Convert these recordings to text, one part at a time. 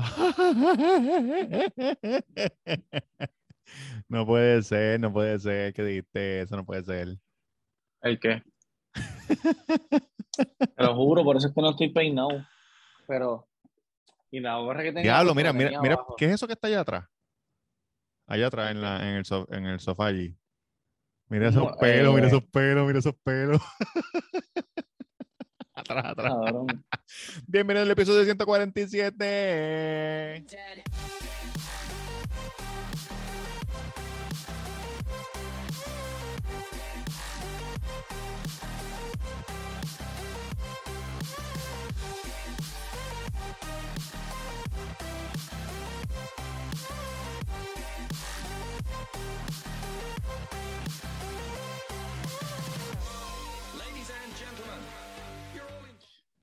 no puede ser, no puede ser que dijiste eso, no puede ser. ¿El qué? Te lo juro, por eso es que no estoy peinado. Pero. Y la gorra que tenía. Diablo, mira, mira, mira, abajo. ¿qué es eso que está allá atrás? Allá atrás en, la, en, el, so- en el sofá allí. Mira esos No, pelos, mira eh. esos pelos, mira esos pelos. atrás, atrás. Bienvenido al episodio 147.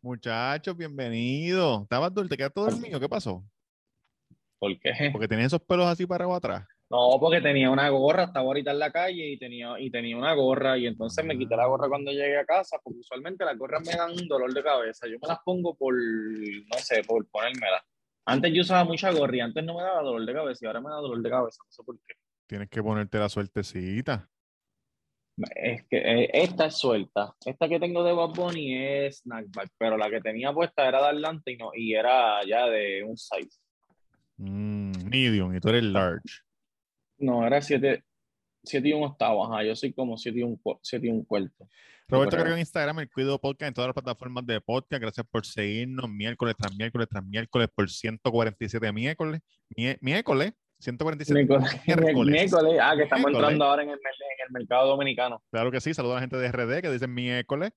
Muchachos, bienvenidos. ¿Estabas dulce? ¿Te quedaste dormido? ¿Qué pasó? ¿Por qué? Porque tenías esos pelos así para o atrás. No, porque tenía una gorra, estaba ahorita en la calle y tenía, y tenía una gorra y entonces me quité la gorra cuando llegué a casa porque usualmente las gorras me dan un dolor de cabeza. Yo me las pongo por, no sé, por ponérmelas. Antes yo usaba mucha gorra y antes no me daba dolor de cabeza y ahora me da dolor de cabeza, no sé por qué. Tienes que ponerte la suertecita. Es que eh, esta es suelta. Esta que tengo de Bad Bunny es snackback, pero la que tenía puesta era de Atlanta y, no, y era ya de un size. Mm, medium, y tú eres large. No, era 7 siete y un octavo, ajá. Yo soy como 7 y siete y un cuarto. Roberto. Carrión en Instagram, el Cuido Podcast en todas las plataformas de podcast. Gracias por seguirnos miércoles tras miércoles tras miércoles por 147 miércoles. Miércoles, 147 Miércoles, ah, que estamos Miércoles. entrando ahora en el, en el mercado dominicano. Claro que sí, saludos a la gente de RD que dicen miércoles.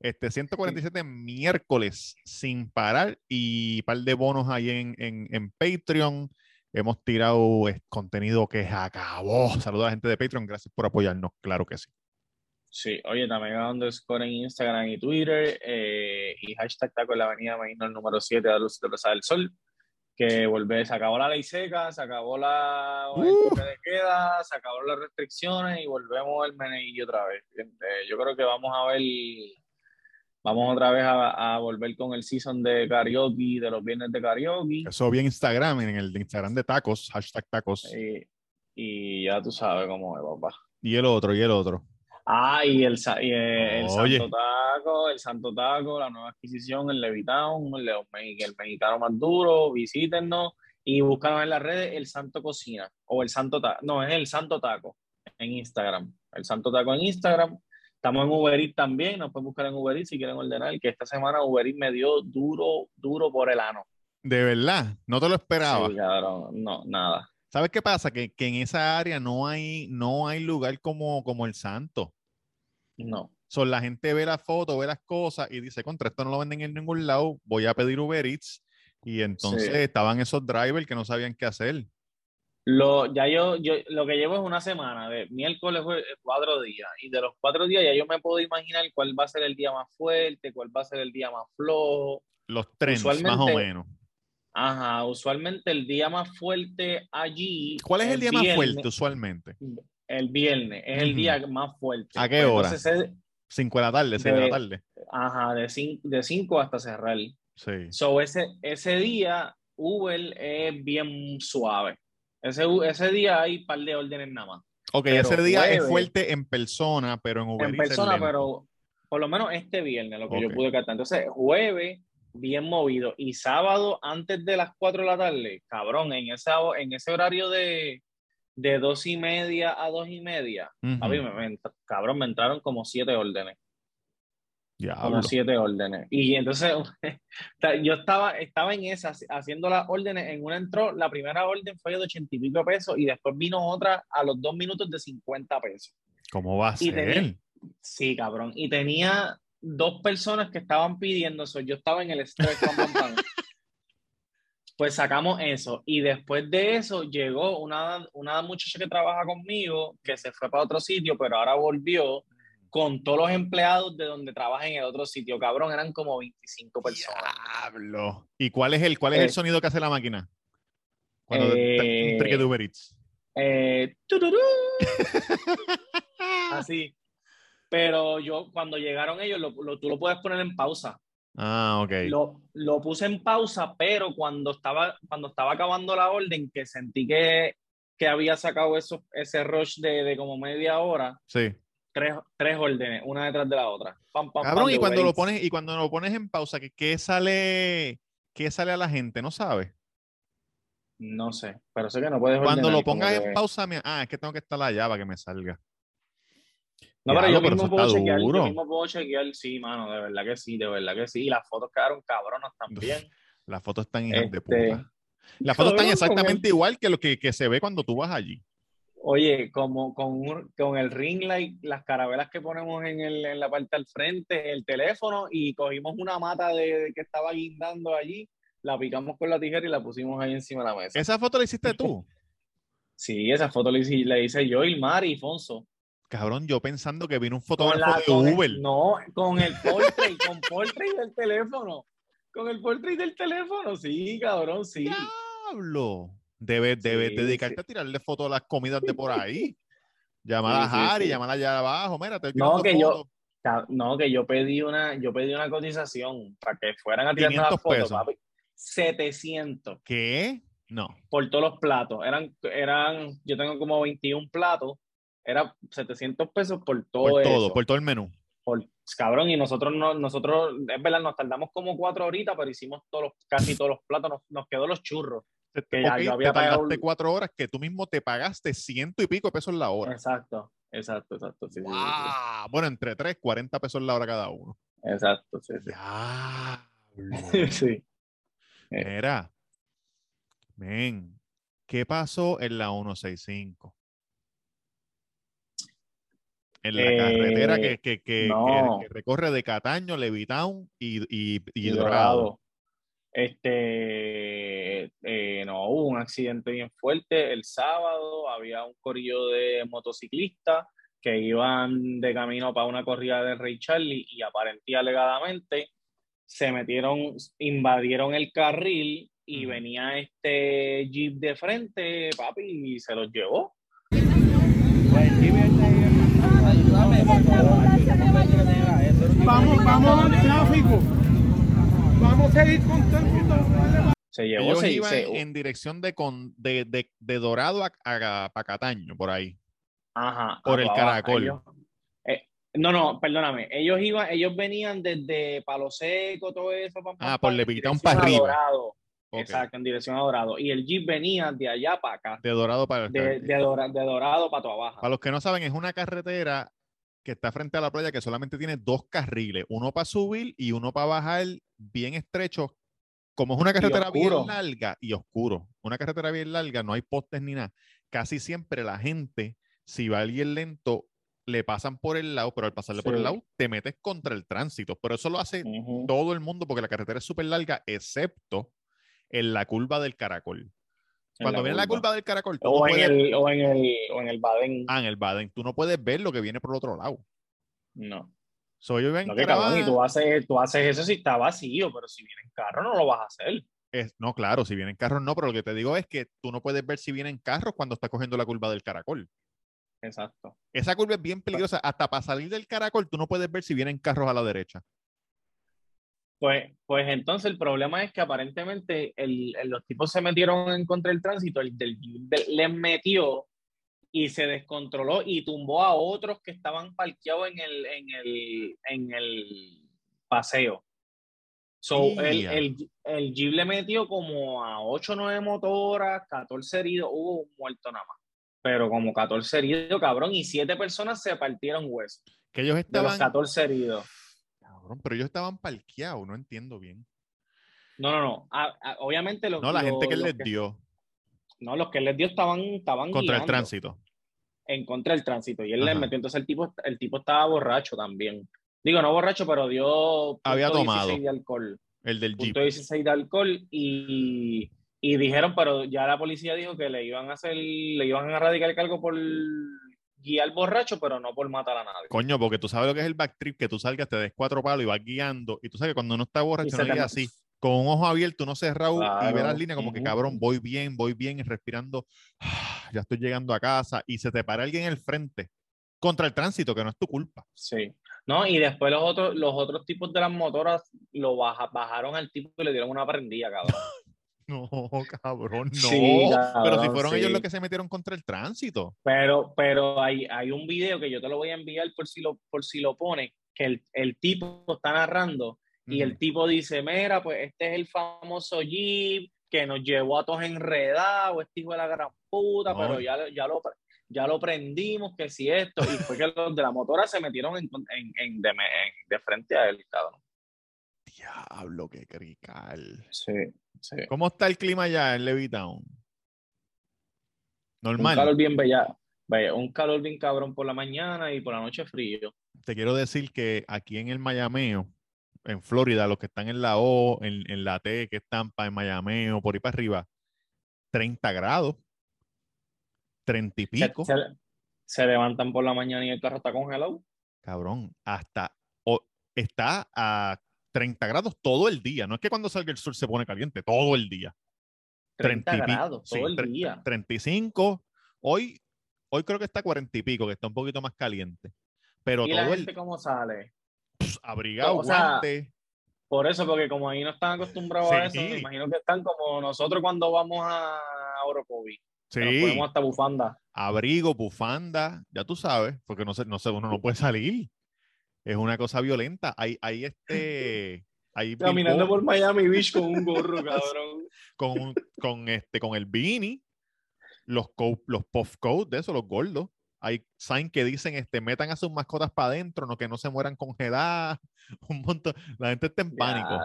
Este, 147 miércoles sin parar y par de bonos ahí en, en, en Patreon. Hemos tirado eh, contenido que se acabó. Saludos a la gente de Patreon, gracias por apoyarnos, claro que sí. Sí, oye, también underscore en Instagram y Twitter eh, y hashtag taco en la avenida Marino el número 7 de Luz de Plaza del Sol. Que volvé, se acabó la ley seca, se acabó la Uh. de queda, se acabó las restricciones y volvemos al meneillo otra vez. Yo creo que vamos a ver, vamos otra vez a, a volver con el season de karaoke, de los viernes de karaoke. Eso vi en Instagram, en el Instagram de tacos, hashtag tacos. Y, y ya tú sabes cómo es, papá. Y el otro, y el otro. Ah, y el, y el Oye. Santo Taco, el Santo Taco, la nueva adquisición, el Levitown, el, el mexicano más duro, visítenos y búscanos en las redes el Santo Cocina o el Santo Taco, no, es el Santo Taco en Instagram, el Santo Taco en Instagram. Estamos en Uber Eats también, nos pueden buscar en Uber Eats si quieren ordenar, que esta semana Uber Eats me dio duro, duro por el ano. De verdad, no te lo esperaba. Sí, cabrón, no, nada. ¿Sabes qué pasa? Que, que en esa área no hay, no hay lugar como, como el Santo. No. So, la gente ve la foto, ve las cosas y dice, contra esto no lo venden en ningún lado, voy a pedir Uber Eats. Y entonces Sí. estaban esos drivers que no sabían qué hacer. Lo, ya yo, yo, lo que llevo es una semana, de miércoles, cuatro días, y de los cuatro días ya yo me puedo imaginar cuál va a ser el día más fuerte, cuál va a ser el día más flojo. Los trends, más o menos. Ajá, usualmente el día más fuerte allí. ¿Cuál es el día más viernes- fuerte usualmente? El viernes, es el Ujú. día más fuerte. ¿A qué hora? entonces es- Cinco de la tarde, seis de la De- tarde. ajá, de 5 de cinco hasta cerrar. Sí. So, ese, ese día, Uber es bien suave. Ese, ese día hay un par de órdenes nada más. Ok, pero ese día es jueves- fuerte en persona, pero en Uber en es persona, pero por lo menos este viernes, lo que Ok. yo pude captar. Entonces, jueves, bien movido. Y sábado, antes de las 4 de la tarde, cabrón, en, esa, en ese horario de, de dos y media a dos y media, Ujú. papi, me- me entra- cabrón, me entraron como siete órdenes. Diablo. Como siete órdenes. Y entonces, yo estaba, estaba en esa, haciendo las órdenes. En una entró, la primera orden fue de ochenta y pico pesos y después vino otra a los dos minutos de 50 pesos. ¿Cómo va a Y ser? tenía- Sí, cabrón. Y tenía dos personas que estaban pidiendo eso. Yo estaba en el estrés. Pues sacamos eso. Y después de eso llegó una, una muchacha que trabaja conmigo, que se fue para otro sitio, pero ahora volvió con todos los empleados de donde trabaja en el otro sitio. Cabrón, eran como 25 personas. Diablo. ¿Y cuál es el, cuál es el Eh, sonido que hace la máquina? Cuando te- eh, un trique de Uber Eats. Eh. Así. Pero yo, cuando llegaron ellos, lo, lo- tú lo puedes poner en pausa. Ah, ok. Lo, lo puse en pausa, pero cuando estaba, cuando estaba acabando la orden, que sentí que, que había sacado eso, ese rush de, de como media hora, Sí. tres, tres órdenes, una detrás de la otra. Pam, pam, Cabrón, pam, y cuando lo pones, y cuando lo pones en pausa, ¿qué, qué sale, qué sale a la gente? ¿No sabes? No sé, pero sé que no puedes Cuando lo pongas en pausa, me- ah, es que tengo que estar allá para que me salga. No, pero yo pero mismo puedo chequear, yo mismo puedo chequear, sí, mano, de verdad que sí, de verdad que sí. Y las fotos quedaron cabronas también. Las fotos están hijas de Este, puta. Las fotos están exactamente el- igual que lo que, que se ve cuando tú vas allí. Oye, como con, un- con el ring light, las carabelas que ponemos en, el, en la parte al frente, el teléfono, y cogimos una mata de, que estaba guindando allí, la picamos con la tijera y la pusimos ahí encima de la mesa. Esa foto la hiciste tú. Sí, esa foto la hice, la hice yo, Ilmar y Fonso. Cabrón, yo pensando que vino un fotógrafo de el- Uber. no, con el portrait, con portrait del teléfono. Con el portrait del teléfono, sí, cabrón, sí. Diablo. Debes, debes Sí, dedicarte sí. a tirarle fotos a las comidas de por ahí. Llamar a Sí, sí, Harry, llamar allá abajo. Mira, te No, que yo- fotos. No, que yo pedí una, yo pedí una cotización para que fueran a tirar 500 las fotos, pesos. papi. 700 ¿Qué? No. por todos los platos. Eran, eran, yo tengo como 21 platos. Era 700 pesos por todo Por eso. todo, por todo el menú. Por- cabrón, y nosotros no, nosotros, es verdad, nos tardamos como cuatro horitas, pero hicimos todos los, casi todos los platos, nos, nos quedó los churros. Te, Que ya yo había te tardaste pagado- cuatro horas que tú mismo te pagaste ciento y pico de pesos la hora. Exacto, exacto, exacto. Sí, sí, sí, ¡Wow! Bueno, entre tres, 40 pesos la hora cada uno. Exacto, sí, sí. Sí. Mira, men, ¿qué pasó en la 165? En la Eh, carretera que, que, que- no. que- que recorre de Cataño, Levitown y, y, y y Dorado. Dorado. Este, eh, no, hubo un accidente bien fuerte el sábado, había un corillo de motociclistas que iban de camino para una corrida de Rey Charlie y aparentemente y alegadamente se metieron, invadieron el carril y venía este jeep de frente, papi, y se los llevó. Vamos, vamos al tráfico. Vamos a seguir con tránsito. Se llevó, Ellos se, iban se- en dirección de, con, de, de, de Dorado a, a, pa' Cataño, por ahí. Ajá, Por el abajo, caracol. ellos- eh, no, no, perdóname. Ellos iban, ellos venían desde Palo Seco, todo eso. pam, pam, Ah, por pam, en Levitown dirección pa' a arriba. Dorado. Exacto, en dirección a Dorado. Y el Jeep venía de allá para acá, De Dorado para el de, de, Dora- de Dorado para tu abajo. Para los que no saben, es una carretera que está frente a la playa que solamente tiene dos carriles, uno para subir y uno para bajar bien estrecho. Como es una carretera bien larga y oscuro, una carretera bien larga, no hay postes ni nada. Casi siempre la gente, si va alguien lento, le pasan por el lado, pero al pasarle por el lado, te metes contra el tránsito. Pero eso lo hace todo el mundo porque la carretera es súper larga, excepto en la curva del caracol. Cuando viene la curva. del caracol, tú no O en, puedes- el, o, en el, o en el Baden. Ah, en el Baden, tú no puedes ver lo que viene por el otro lado. No. Soy yo No, que cabrón, y tú haces, tú haces eso si está vacío, pero si viene en carro no lo vas a hacer. es- no, claro, si vienen carros no, pero lo que te digo es que tú no puedes ver si vienen carros cuando estás cogiendo la curva del caracol. Exacto. Esa curva es bien peligrosa. Hasta para salir del caracol, tú no puedes ver si vienen carros a la derecha. Pues, pues entonces el problema es que aparentemente el- el- los tipos se metieron en contra del tránsito, el del del- les metió y se descontroló y tumbó a otros que estaban parqueados en el, en el, en el paseo. So, el, el, el Jeep le metió como a 8 o 9 motoras, 14 heridos, hubo un muerto nada más. Pero como 14 heridos, cabrón, y 7 personas se partieron huesos Que ellos de los estaban. 14 heridos. Cabrón, pero ellos estaban parqueados, no entiendo bien. No, no, no. A- a- obviamente los No, la gente que les dio No, los que él les dio estaban, estaban contra el tránsito. En contra del tránsito. Y él les Ajá. metió. Entonces el tipo, el tipo estaba borracho también. Digo, no borracho, pero dio. Había tomado. 16 de alcohol. El del Jeep. Punto 16 de alcohol. Y, y dijeron, pero ya la policía dijo que le iban a hacer, le iban a radicar el cargo por guiar borracho, pero no por matar a nadie. Coño, porque tú sabes lo que es el backtrip, que tú salgas, te des cuatro palos y vas guiando. Y tú sabes que cuando uno está Y borracho, no guía así, con un ojo abierto, uno cerrado y Claro, ve las líneas como que cabrón, voy bien, voy bien, y respirando, "Ah, ya estoy llegando a casa y se te para alguien en el frente contra el tránsito, que no es tu culpa. Sí. No, y después los otros, los otros tipos de las motoras lo baja- bajaron al tipo y le dieron una prendida, cabrón. No, cabrón, no. Sí, Pero si fueron ellos los que se metieron contra el tránsito. Pero, pero hay, hay un video que yo te lo voy a enviar por si lo, por si lo pones, que el, el tipo está narrando y el tipo dice, mira, pues este es el famoso Jeep que nos llevó a todos enredados, este hijo de la gran puta, No. pero ya, ya, lo, ya lo prendimos, que si esto, y fue que los de la motora se metieron en, en, en- de, en- de frente a él, cabrón. Diablo, qué crical. Sí, sí. ¿Cómo está el clima allá en Levittown? Un Normal. calor bien bella, bella- un calor bien cabrón por la mañana y por la noche frío. Te quiero decir que aquí en el Mayameo, en Florida, los que están en la O, en, en la T, que están para en Mayameo, por ahí para arriba, 30 grados, 30 y pico, se- se levantan por la mañana y el carro está congelado. cabrón, hasta o- está a 30 grados todo el día. No es que cuando salga el sol se pone caliente, todo el día. 30 30 y pi- grados sí, todo el día. 35. Hoy, hoy creo que está 40 y pico, que está un poquito más caliente. Pero ¿Y la todo gente el cómo sale? pss, abrigado, o sea, guante. Por eso, porque como ahí no están acostumbrados a eso, Sí. me imagino que están como nosotros cuando vamos a Orocovi. que Nos Sí, ponemos hasta bufanda. abrigo, bufanda, ya tú sabes, porque no sé, no sé, uno no puede salir. Es una cosa violenta. Hay, hay este, hay Caminando por Miami Beach con un gorro, cabrón. con, con este, con el beanie, los co- los puff coats de eso, los gordos. Hay sign que dicen, este, metan a sus mascotas para adentro, no que no se mueran congeladas. Un montón. La gente está en pánico,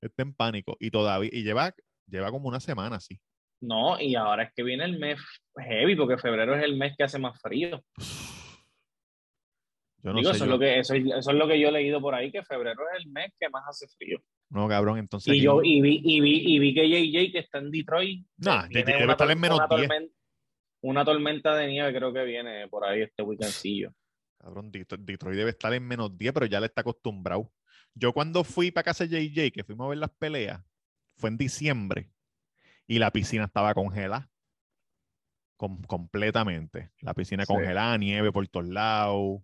está en pánico y todavía y lleva, lleva como una semana así. No, y ahora es que viene el mes heavy, porque febrero es el mes que hace más frío. Yo no Digo, sé. eso, es lo que, eso, es- eso es lo que yo he leído por ahí, que febrero es el mes que más hace frío. No, cabrón, entonces. Y aquí- yo y vi, y vi, y vi que JJ, que está en Detroit, Nah, JJ debe estar en menos una 10. tormenta, una tormenta de nieve creo que viene por ahí este weekendcillo. Cabrón, Detro- Detroit debe estar en menos 10, pero ya le está acostumbrado. Yo cuando fui para casa de JJ, que fuimos a ver las peleas, fue en diciembre y la piscina estaba congelada. Com- completamente. La piscina Sí. congelada, nieve por todos lados.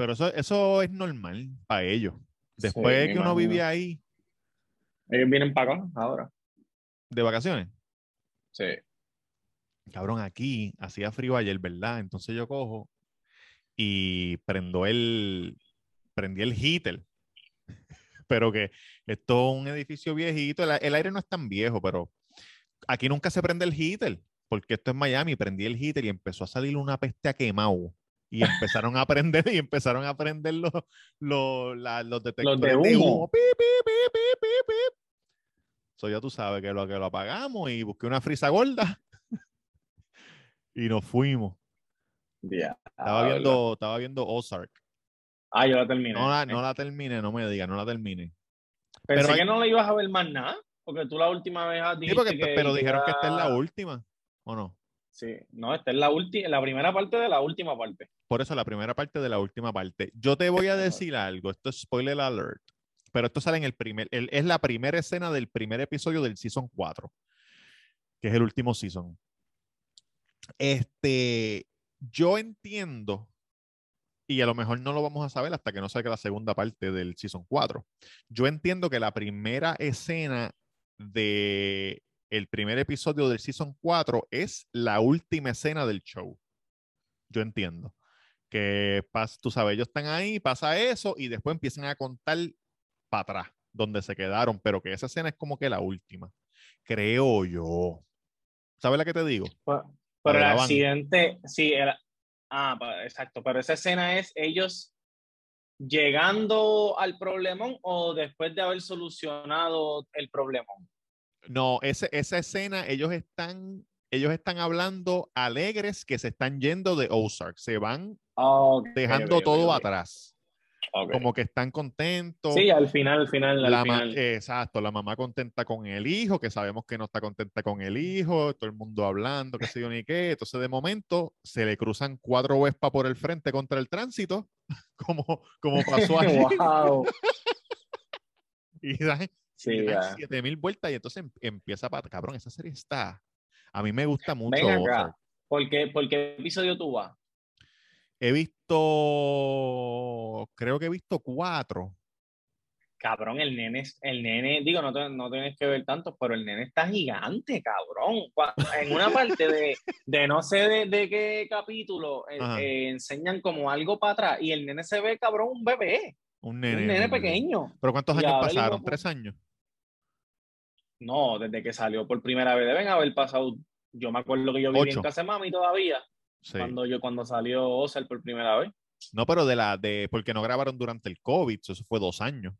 Pero eso, eso es normal para ellos. Después Sí, de que uno vive ahí Ellos vienen para acá ahora. de vacaciones, Sí. cabrón, aquí hacía frío ayer, ¿verdad? Entonces yo cojo y prendo el, prendí el heater. Pero que esto es un edificio viejito, el, el aire no es tan viejo, pero aquí nunca se prende el heater, porque esto es Miami, prendí el heater y empezó a salir una peste a quemado. Y empezaron a prender, y empezaron a prender los, los, la- los detectores de humo. humo. Pi, pi, pi, pi, pi, pi. So, ya tú sabes que lo, que lo apagamos y busqué una frisa gorda y nos fuimos. Ya. Estaba viendo, estaba viendo Ozark. Ah, yo la terminé. No la, no la terminé, no me digas, no la terminé. Pensé pero hay- que no la ibas a ver más nada, porque tú la última vez has Sí, dijiste porque, que pero dijeron que esta es la última, ¿o no? Sí, no, esta es la última, la primera parte de la última parte. Por eso la primera parte de la última parte. Yo te voy a decir algo, esto es spoiler alert, pero esto sale en el primer, el- es la primera escena del primer episodio del season 4, que es el último season. Este, yo entiendo, y a lo mejor no lo vamos a saber hasta que no salga la segunda parte del season 4. Yo entiendo que la primera escena de el primer episodio del season 4 es la última escena del show. Yo entiendo que tú sabes, ellos están ahí, pasa eso y después empiezan a contar para atrás, donde se quedaron, pero que esa escena es como que la última. Creo yo. ¿Sabes la que te digo? Pero, el accidente, sí, era, ah, exacto, pero esa escena es ellos llegando al problemón o después de haber solucionado el problemón. No, ese- esa escena, ellos están, ellos están hablando alegres que se están yendo de Ozark, se van dejando todo ok, atrás, como que están contentos. Sí, al final, al final, al La final. exacto, la mamá contenta con el hijo, que sabemos que no está contenta con el hijo, todo el mundo hablando, qué sé yo ni qué. Entonces, de momento, se le cruzan cuatro Vespa por el frente contra el tránsito, como, como pasó allí, wow. y dan, Sí, y dan ya. 7000 vueltas, y entonces em- empieza para. Cabrón, esa serie está. A mí me gusta mucho. Ven acá. ¿Por qué, por qué episodio tú vas? He visto, creo que he visto cuatro. Cabrón, el nene, el nene, digo, no, no tienes que ver tanto, pero el nene está gigante, cabrón. En una parte de, de no sé de, de qué capítulo eh, eh, enseñan como algo para atrás y el nene se ve, cabrón, un bebé, Un nene. un nene pequeño. ¿Pero cuántos Y años pasaron? pu- ¿Tres años? No, desde que salió por primera vez deben haber pasado. Yo me acuerdo que yo viví Ocho. en casa de mami todavía, Sí. cuando yo cuando salió Ozark por primera vez. No, pero de la, de, porque no grabaron durante el COVID, eso fue dos años.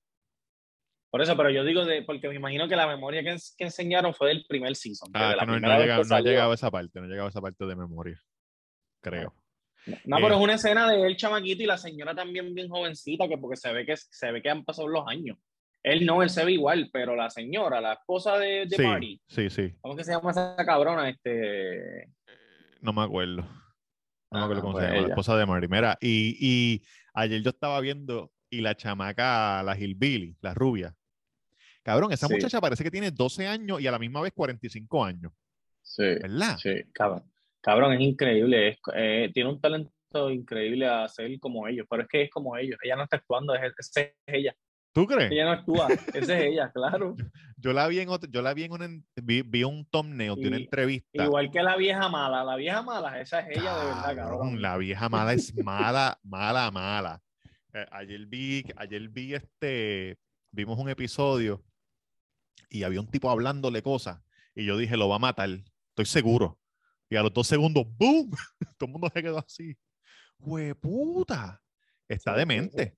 Por eso, pero yo digo de, porque me imagino que la memoria que, que enseñaron fue del primer season. Ah, de la que no, no que no ha llegado a esa parte, no ha llegado a esa parte de memoria. Creo. No, Eh. pero es una escena de él chamaquito y la señora también bien jovencita, que porque se ve que se ve que han pasado los años. Él no, él se ve igual, pero la señora, la esposa de, de sí, Marty, sí, sí. ¿cómo que se llama esa cabrona? Este, No me acuerdo. No me Ah, acuerdo cómo pues se llama, la esposa de Mary. Mira, y, y ayer yo estaba viendo y la chamaca, la Hillbilly, la rubia. Cabrón, esa Sí. muchacha parece que tiene 12 años y a la misma vez 45 años, sí, ¿verdad? sí, cabrón. Cabrón, es increíble, es- eh, tiene un talento increíble a ser como ellos, pero es que es como ellos, ella no está actuando, es, es ella, ¿Tú crees? ella no actúa, esa es ella, claro. Yo la vi en otro- yo la vi en en- vi, vi un thumbnail de una entrevista. Igual que la vieja mala, la vieja mala, esa es ella de verdad, cabrón. La vieja mala es mala, mala, mala. Eh, ayer vi, ayer vi este, vimos un episodio y había un tipo hablándole cosas y yo dije, lo va a matar, estoy seguro. Y a los dos segundos, ¡boom! Todo el mundo se quedó así. ¡Hueputa! Está demente.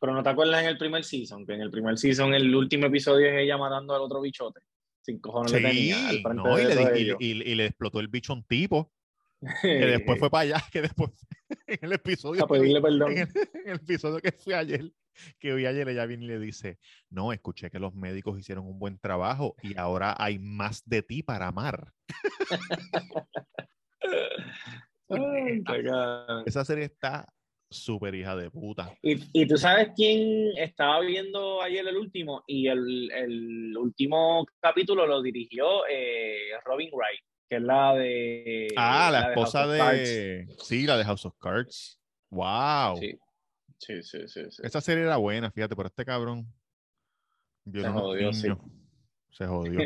Pero no te acuerdas en el primer season, que en el primer season el último episodio es ella matando al otro bichote. Sin cojones le tenía al Sí, frente no, y, de le, y- y- y le explotó el bicho a un tipo que después fue para allá, que después en el episodio a pedirle perdón. en el, en el episodio que fui ayer, que vi ayer, ella viene y le dice, no, escuché que los médicos hicieron un buen trabajo y ahora hay más de ti para amar. Ay. Esa serie está súper hija de puta. y, y tú sabes quién estaba viendo ayer el último y el, el último capítulo lo dirigió eh, Robin Wright, que es la de... Ah, la, de esposa Cards. de... Sí, la de House of Cards. Wow. Sí, sí, sí, sí. sí. Esa serie era buena, fíjate, pero este cabrón Se jodió, sí. Se jodió.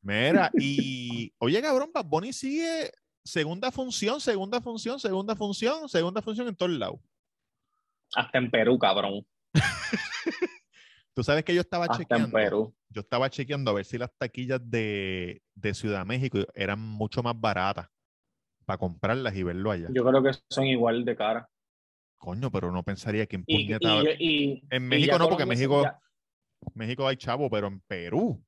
Mira, y oye, cabrón, Bad Bunny sigue segunda función, segunda función, segunda función, segunda función en todos lados. Hasta en Perú, cabrón. Tú sabes que yo estaba Hasta en chequeando. Perú. Yo estaba chequeando a ver si las taquillas de, de Ciudad México eran mucho más baratas para comprarlas y verlo allá. Yo creo que son igual de cara. Coño, pero no pensaría que en Y, puñeta- y- y- En México no, porque México- ya- México hay chavo, pero en Perú.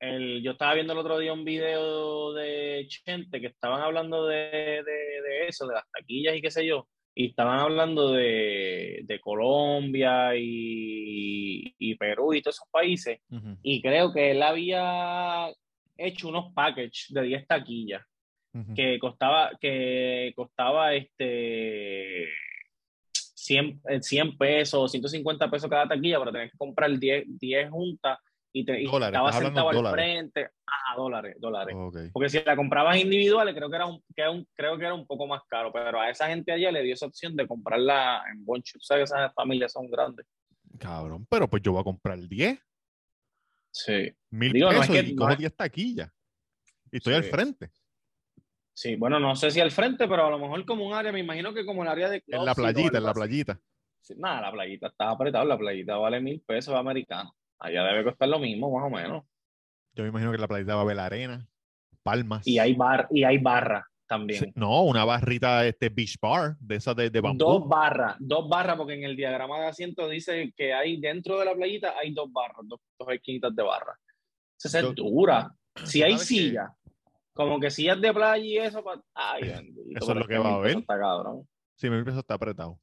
el- yo estaba viendo el otro día un video de Chente que estaban hablando de, de- de eso, de las taquillas y qué sé yo, y estaban hablando de, de Colombia y, y Perú y todos esos países, Ujú, y creo que él había hecho unos packages de 10 taquillas ujú. que costaba, que costaba este 100, eh, 100 pesos, 150 pesos cada taquilla, pero tenías que comprar 10, 10 juntas y, te, y Dólares, estaba sentado al dólares. frente. Ah, dólares, dólares. Porque si la comprabas individuales, creo que era un, que un- creo que era un poco más caro, pero a esa gente allá le dio esa opción de comprarla en boncho. Tú sabes que esas familias son grandes. Cabrón, pero pues yo voy a comprar 10, Sí. mil Digo, no es pesos que- y no es- 10 taquillas. Y estoy al frente, Sí, bueno, no sé si al frente, pero a lo mejor como un área, me imagino que como el área de en la y playita, en la playita. Sí, nada, la playita está apretado, la playita vale mil pesos americanos. Allá debe costar lo mismo, más o menos. Yo me imagino que la playita va a haber arena, palmas. Y hay bar, y hay barra también. Sí, No, una barrita, este beach bar, de esas de, de bambú. Dos barras, dos barras, porque en el diagrama de asiento dice que hay dentro de la playita hay dos barras, dos, dos esquinitas de barra. Esa es dura. Si hay sillas, como que sillas de playa y eso, pa- ay, bendito, Eso es lo que va a haber. Está cabrón. Sí, pesos está apretado.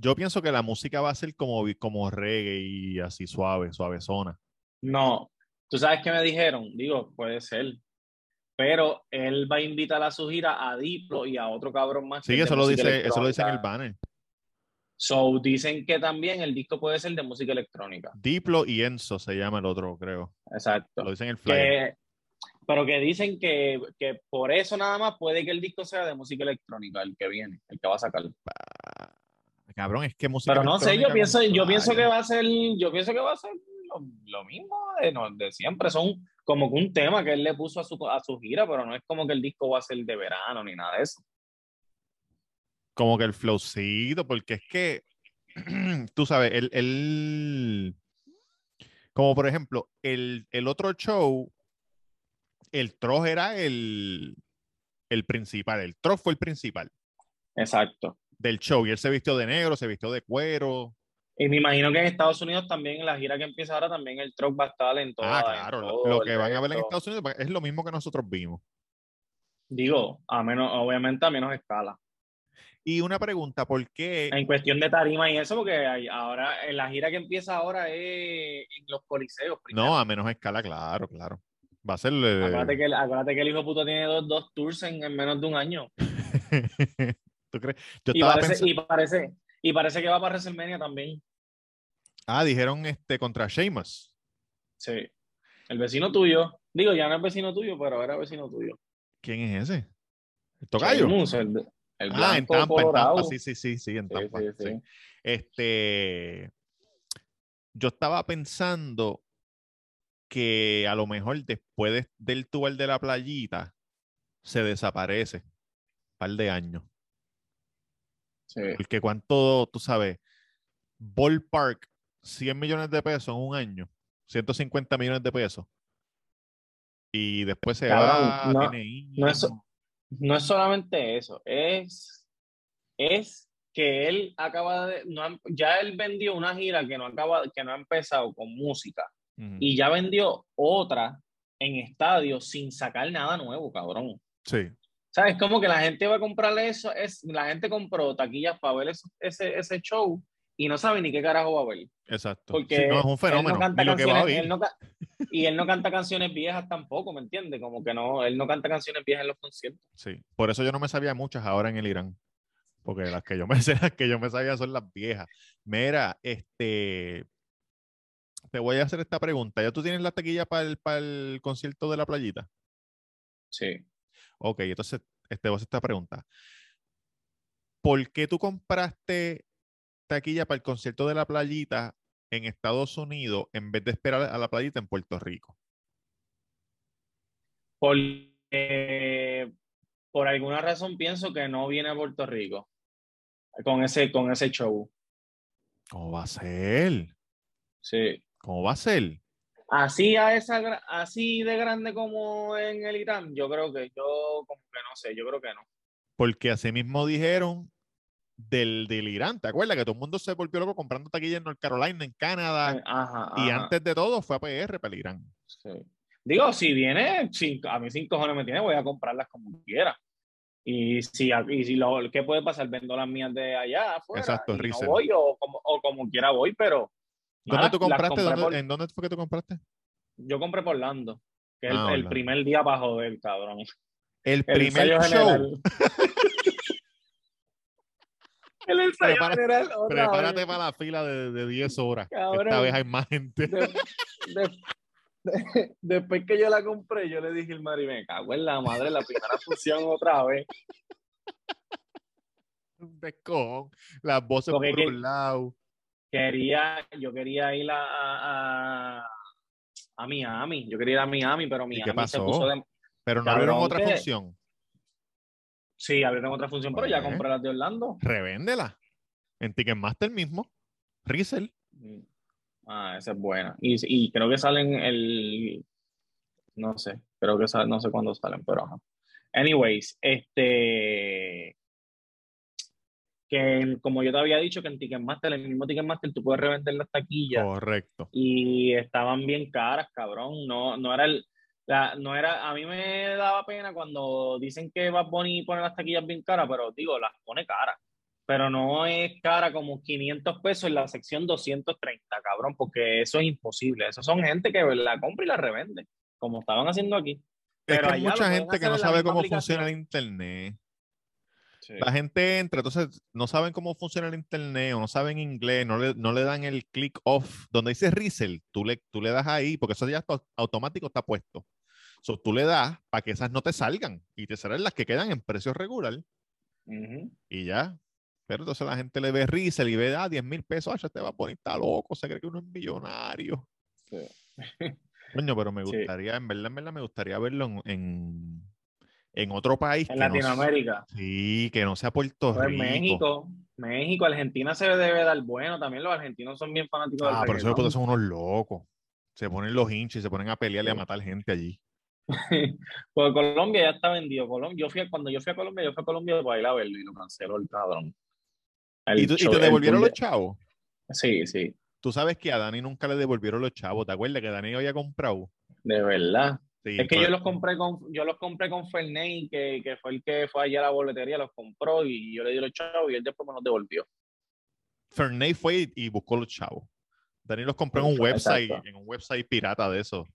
Yo pienso que la música va a ser como, como reggae y así suave, suavezona. No, tú sabes qué me dijeron, digo, puede ser. Pero él va a invitar a su gira a Diplo y a otro cabrón más. Sí, eso lo dice, eso lo dice en el banner. So, dicen que también el disco puede ser de música electrónica. Diplo y Enzo se llama el otro, creo. Exacto. Lo dice en el flyer. Que, pero que dicen que, que por eso nada más puede que el disco sea de música electrónica, el que viene, el que va a sacar. Cabrón, es que música Pero no sé, yo pienso, yo pienso que playa. va a ser, yo pienso que va a ser lo, lo mismo de, no, de siempre. Son como que un tema que él le puso a su, a su gira, pero no es como que el disco va a ser de verano ni nada de eso. como que el flowcito, porque es que, tú sabes, el, el- como por ejemplo, el, el otro show, el troz era el, el principal, el troz fue el principal Exacto. Del show, y él se vistió de negro, se vistió de cuero. Y me imagino que en Estados Unidos también, en la gira que empieza ahora, también el truck va a estar en todo. Ah, claro, lo, lo que van a ver en Estados Unidos es lo mismo que nosotros vimos. Digo, a menos, obviamente a menos escala. Y una pregunta, ¿por qué? En cuestión de tarima y eso, porque hay- ahora, en la gira que empieza ahora es en los coliseos. primero. No, a menos escala, claro, claro. Va a ser... Acuérdate que, el- acuérdate que el hijo puto tiene dos, dos tours en, en menos de un año. ¿Tú crees? Yo Y parece, pensando... y, parece, y parece que va para WrestleMania también. Ah, dijeron este contra Sheamus. Sí. El vecino tuyo. Digo, ya no es vecino tuyo, pero era vecino tuyo. ¿Quién es ese? ¿El tocayo? Sheamus, el, el Ah, en Tampa, en. Tampa, sí, sí, sí, sí, en Sí, Tampa. sí, sí. sí. Este, yo estaba pensando que a lo mejor después de- del tour de la playita se desaparece un par de años. Sí. Porque cuánto, tú sabes, ballpark, 100 millones de pesos en un año, 150 millones de pesos. Y después se Cabrón, va, no- tiene no es-. No es solamente eso, es, es que él acaba de, no ya él vendió una gira que no acaba, que no ha empezado con música y ya vendió otra en estadio sin sacar nada nuevo, cabrón. Sí, ¿Sabes? Como que la gente va a comprarle eso, es, la gente compró taquillas para ver eso- ese, ese show y no sabe ni qué carajo va a ver. exacto. Porque Sí, no, es un él no fenómeno. canta que él no y él no canta canciones viejas tampoco, ¿me entiendes? Como que no, él no canta canciones viejas en los conciertos. Sí, por eso yo no me sabía muchas ahora en el Irán. Porque las que yo me las que yo me sabía son las viejas. Mira, este. Te voy a hacer esta pregunta. ¿Ya tú tienes la taquilla para el, para el concierto de la playita? Sí. Ok, entonces este, a hacer esta pregunta. ¿Por qué tú compraste taquilla para el concierto de la playita en Estados Unidos en vez de esperar a la playita en Puerto Rico? Porque por alguna razón pienso que no viene a Puerto Rico con ese, con ese show. ¿Cómo va a ser? Sí. ¿Cómo va a ser? Así a esa así de grande como en el Irán, yo creo que yo como que no sé, yo creo que no. Porque así mismo dijeron del, del Irán. ¿Te acuerdas que todo el mundo se volvió loco comprando taquilla en North Carolina, en Canadá? Ajá, y ajá, antes de todo fue a PR para el Irán. sí. Digo, si viene, si, a mí sin cojones me tiene, voy a comprarlas como quiera. Y si, y si lo, ¿qué puede pasar? Vendo las mías de allá afuera. Exacto, y no voy o como, o como quiera voy, pero ¿Dónde nada, tú las compraste? ¿Dónde- por- ¿En dónde fue que tú compraste? yo compré por Orlando, que es el- Ah, el, primer día para joder, cabrón. El El primer show. el ensayo Prepara- general. Prepárate vez. para la fila de, de 10 horas. que Esta Cabrón. vez hay más gente. De- de- de- después que yo la compré, yo le dije al Mari, me cago en la madre, la primera función otra vez. Un descojón. Las voces Porque por que- un lado. Quería, yo quería ir a, a, a- Miami, yo quería ir a Miami, pero qué Miami se pasó? puso de... Pero no abrieron otra que- función. Sí, abrieron otra función, pero ya Pues. compré las de Orlando. Revéndela. En Ticketmaster mismo. Resell. Mm. Ah, esa es buena. Y, y creo que salen el. No sé, creo que salen, no sé cuándo salen, pero ajá. Anyways, este. Que como yo te había dicho, que en Ticketmaster, el mismo Ticketmaster, tú puedes revender las taquillas Correcto. y estaban bien caras, cabrón. No, no era el. la- no era, a mí me daba pena cuando dicen que Bad Bunny pone las taquillas bien caras, pero digo, las pone caras. Pero no es cara como 500 pesos en la sección 230, cabrón, porque eso es imposible. Eso son gente que la compra y la revende, como estaban haciendo aquí. Es Pero que hay mucha gente que no sabe cómo funciona el internet. La gente entra, entonces no saben cómo funciona el internet o no saben inglés, no le, no le dan el click off. Donde dice resell, tú le, tú le das ahí, porque eso ya está automático está puesto. So, tú le das para que esas no te salgan y te salen las que quedan en precio regular y ya. Pero entonces la gente le ve risa y ve, ah, 10 mil pesos, ah, ya te va a poner, está loco, se cree que uno es millonario. Sí. Coño, pero me Sí. gustaría, en verdad, en verdad, me gustaría verlo en, en, en otro país. En que no s- Latinoamérica. sí, que no sea Puerto Pues Rico. México, México, Argentina se debe dar bueno. También los argentinos son bien fanáticos Ah, del pero esos putos son unos locos. Se ponen los hinchas y se ponen a pelear y a matar gente allí. Pues Colombia ya está vendido. Colom- yo fui, a- cuando yo fui a Colombia, yo fui a Colombia para ir a verlo y lo canceló el cabrón. El ¿Y, tú- y te devolvieron los chavos? de- Sí, sí, Tú sabes que a Dani nunca le devolvieron los chavos. ¿Te acuerdas que Dani había comprado? de verdad. Sí, Es que yo los compré con, yo los compré con Ferney, que, que fue el que fue allá a la boletería, los compró y yo le di los chavos y él después me los devolvió. Ferney fue y, buscó los chavos. Dani los compró en un Exacto. website, en un website pirata de eso.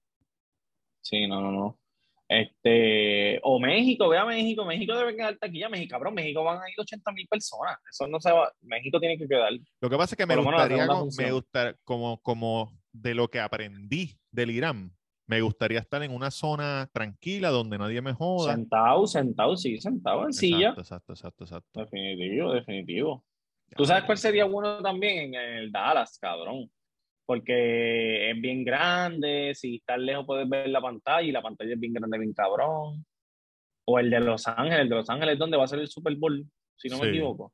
Sí, no, no, no. Este, o México, ve a México, México debe quedar taquilla, México, cabrón, México van a ir 80 mil personas. Eso no se va, México tiene que quedar. Lo que pasa es que me gustaría, como- me función. gusta- como, como de lo que aprendí del Irán, me gustaría estar en una zona tranquila donde nadie me joda. Sentado, sentado, sí, sentado en silla. Exacto, exacto, exacto. Definitivo, definitivo. ¿Tú sabes cuál sería bueno también en el Dallas, cabrón? Porque es bien grande, si estás lejos puedes ver la pantalla y la pantalla es bien grande, bien cabrón. O el de Los Ángeles, el de Los Ángeles, donde va a ser el Super Bowl, si no me equivoco.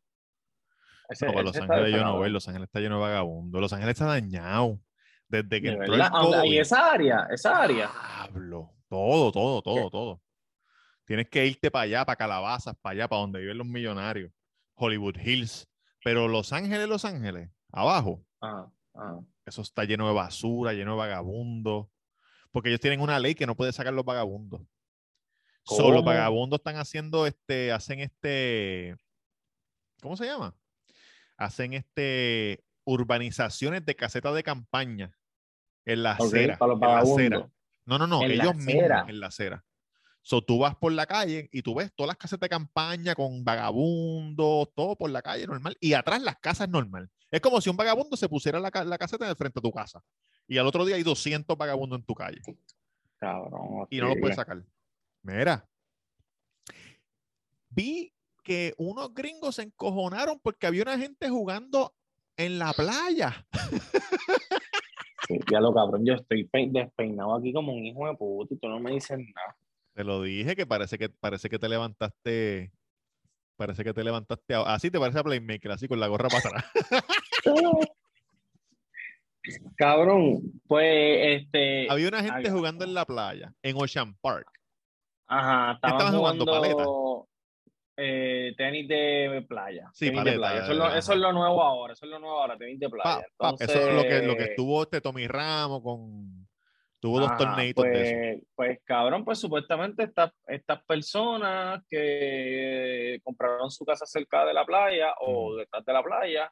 Ese- No, pero ese Los Ángeles yo no voy, Los Ángeles está lleno de vagabundos. Los Ángeles está dañado. Desde que De entró el Ah, Y COVID. esa área, esa área. Diablo. Todo, todo, todo, ¿Qué? todo. Tienes que irte para allá, para Calabazas, para allá, para donde viven los millonarios. Hollywood Hills. Pero Los Ángeles, Los Ángeles, abajo, Ah, ah. eso está lleno de basura, lleno de vagabundos. Porque ellos tienen una ley que no puede sacar los vagabundos. Solo los ¿Cómo? vagabundos están haciendo este, hacen este, ¿cómo se llama? Hacen este urbanizaciones de casetas de campaña en la acera. para los en la acera. No, no, no, En ellos mismos en la acera. So, tú vas por la calle y tú ves todas las casas de campaña con vagabundos, todo por la calle normal, y atrás las casas normal. Es como si un vagabundo se pusiera la, la caseta en el frente a tu casa. Y al otro día hay 200 vagabundos en tu calle. Cabrón. Y no los horrible. puedes sacar. Mira. Vi que unos gringos se encojonaron porque había una gente jugando en la playa. Ya lo cabrón, yo estoy pe- despeinado aquí como un hijo de puta y tú no me dices nada. Te lo dije que parece que parece que te levantaste. Parece que te levantaste. Así te parece a Playmaker, así con la gorra para atrás. Cabrón, pues este. Había una gente jugando en la playa, en Ocean Park. Ajá, estaban estaban jugando, jugando, eh, tenis de playa. Sí, tenis de playa. Eso, es lo, eso es lo nuevo ahora, eso es lo nuevo ahora, tenis de playa. Pa- pa, eso es lo que, lo que Entonces, estuvo este Tommy Ramos con. Tuvo dos torneitos pues, de eso. Pues cabrón, pues supuestamente estas, estas personas que compraron su casa cerca de la playa o detrás de la playa,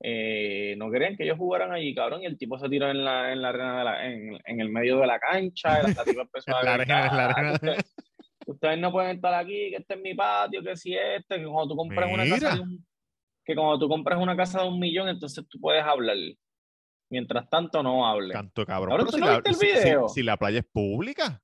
eh, no querían que ellos jugaran allí, cabrón, y el tipo se tiró en la, en la arena de la, en, en el medio de la cancha, y la, tipa empezó a En la arena, en la arena. "Ustedes- no pueden estar aquí, que este es mi patio, que si este, que cuando tú compras una casa de un, que cuando tú compras una casa de un millón, entonces tú puedes hablar. Mientras tanto, no hables. Canto cabrón. Pero ¿tú si no la, viste el si- si- video? si la playa es pública.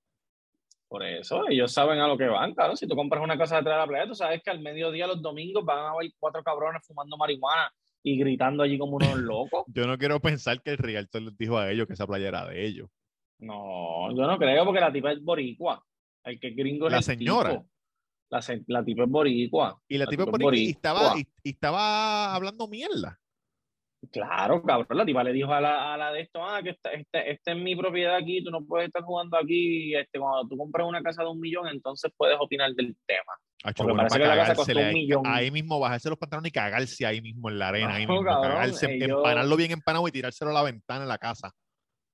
Por eso, ellos saben a lo que van, claro. Si tú compras una casa detrás de la playa, tú sabes que al mediodía, los domingos, van a haber cuatro cabrones fumando marihuana y gritando allí como unos locos. Yo no quiero pensar que el Realtor les dijo a ellos que esa playa era de ellos. No, yo no creo, porque la tipa es boricua. El que es gringo es La el señora. tipo. La, la tipa es boricua. Y la La tipa es ahí y estaba, boricua. y, y estaba hablando mierda. Claro, cabrón, la tipa le dijo a la, a la de esto, ah, que esta, este, esta es mi propiedad aquí, tú no puedes estar jugando aquí, este, cuando tú compras una casa de un millón, entonces puedes opinar del tema. Porque bueno, parece que la casa cagársele costó un ahí, millón. ahí mismo, bajarse los pantalones y cagarse ahí mismo en la arena, ahí No, mismo, cabrón, cagarse, ellos- empanarlo bien empanado y tirárselo a la ventana en la casa.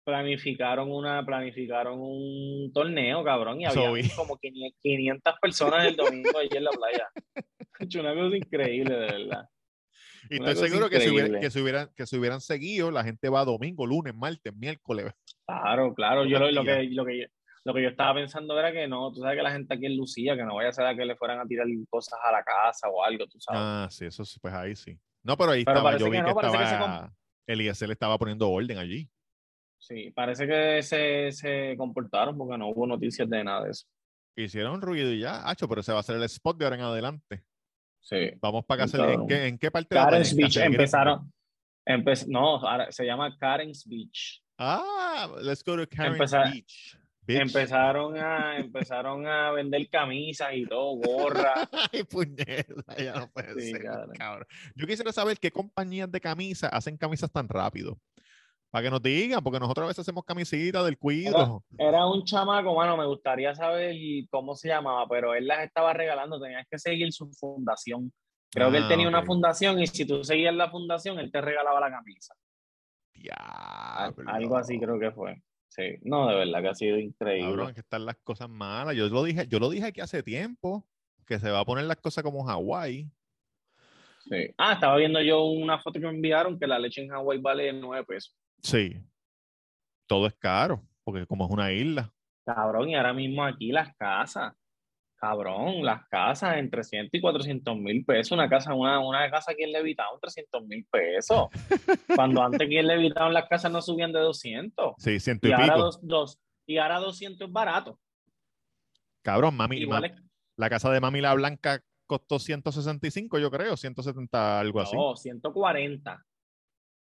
Planificaron una, planificaron un torneo, cabrón, y había como 500 500 personas el domingo allí en la playa. Hecho una cosa increíble, de verdad. Y estoy seguro que si, hubiera- que, si hubieran, que si hubieran seguido, la gente va domingo, lunes, martes, miércoles. Claro, claro. Yo lo, que, lo, que yo, lo que yo estaba pensando era que no, tú sabes que la gente aquí en Lucía, que no vaya a ser a que le fueran a tirar cosas a la casa o algo, tú sabes. Ah, sí, eso sí, pues ahí sí. No, pero ahí Pero estaba, yo vi que que, no, parece que se estaba, Eliezer le estaba poniendo orden allí. Sí, parece que se, se comportaron porque no hubo noticias de nada de eso. Hicieron ruido y ya, hacho, pero se va a hacer el spot de ahora en adelante. Sí. Vamos para Sí, casa. ¿En qué, en qué parte de la Karen's Beach empezaron. empe- no, ahora se llama Karen's Beach. Ah, let's go to Karen's Beach. bitch. Empezaron a, empezaron a vender camisas y todo, gorras. Ay, puñeta, ya no puede Sí, ser, cabrón. Yo quisiera saber qué compañías de camisas hacen camisas tan rápido. Para que nos digan, porque nosotros a veces hacemos camisitas del cuido. Era un chamaco, mano, me gustaría saber cómo se llamaba, pero él las estaba regalando, tenías que seguir su fundación. Creo que él Ah, tenía una fundación y si tú seguías la fundación, él te regalaba la camisa. Diablo. Algo así creo que fue. Sí, no, de verdad que ha sido increíble. Cabrón, que están las cosas malas. Yo lo dije, yo lo dije aquí hace tiempo, que se va a poner las cosas como Hawái. Sí. Ah, estaba viendo yo una foto que me enviaron que la leche en Hawái vale 9 pesos. Sí. Todo es caro, porque como es una isla. Cabrón, y ahora mismo aquí las casas. Cabrón, las casas en 300 y 400 mil pesos. Una casa, una, una casa aquí en Levitown, 300 mil pesos. Cuando antes aquí en Levitown las casas no subían de 200. Sí, ciento y, Y ahora, pico. dos, dos- y ahora 200 es barato. Cabrón, mami, es- la casa de Mami la Blanca costó 165, yo creo, 170, algo así. No, 140.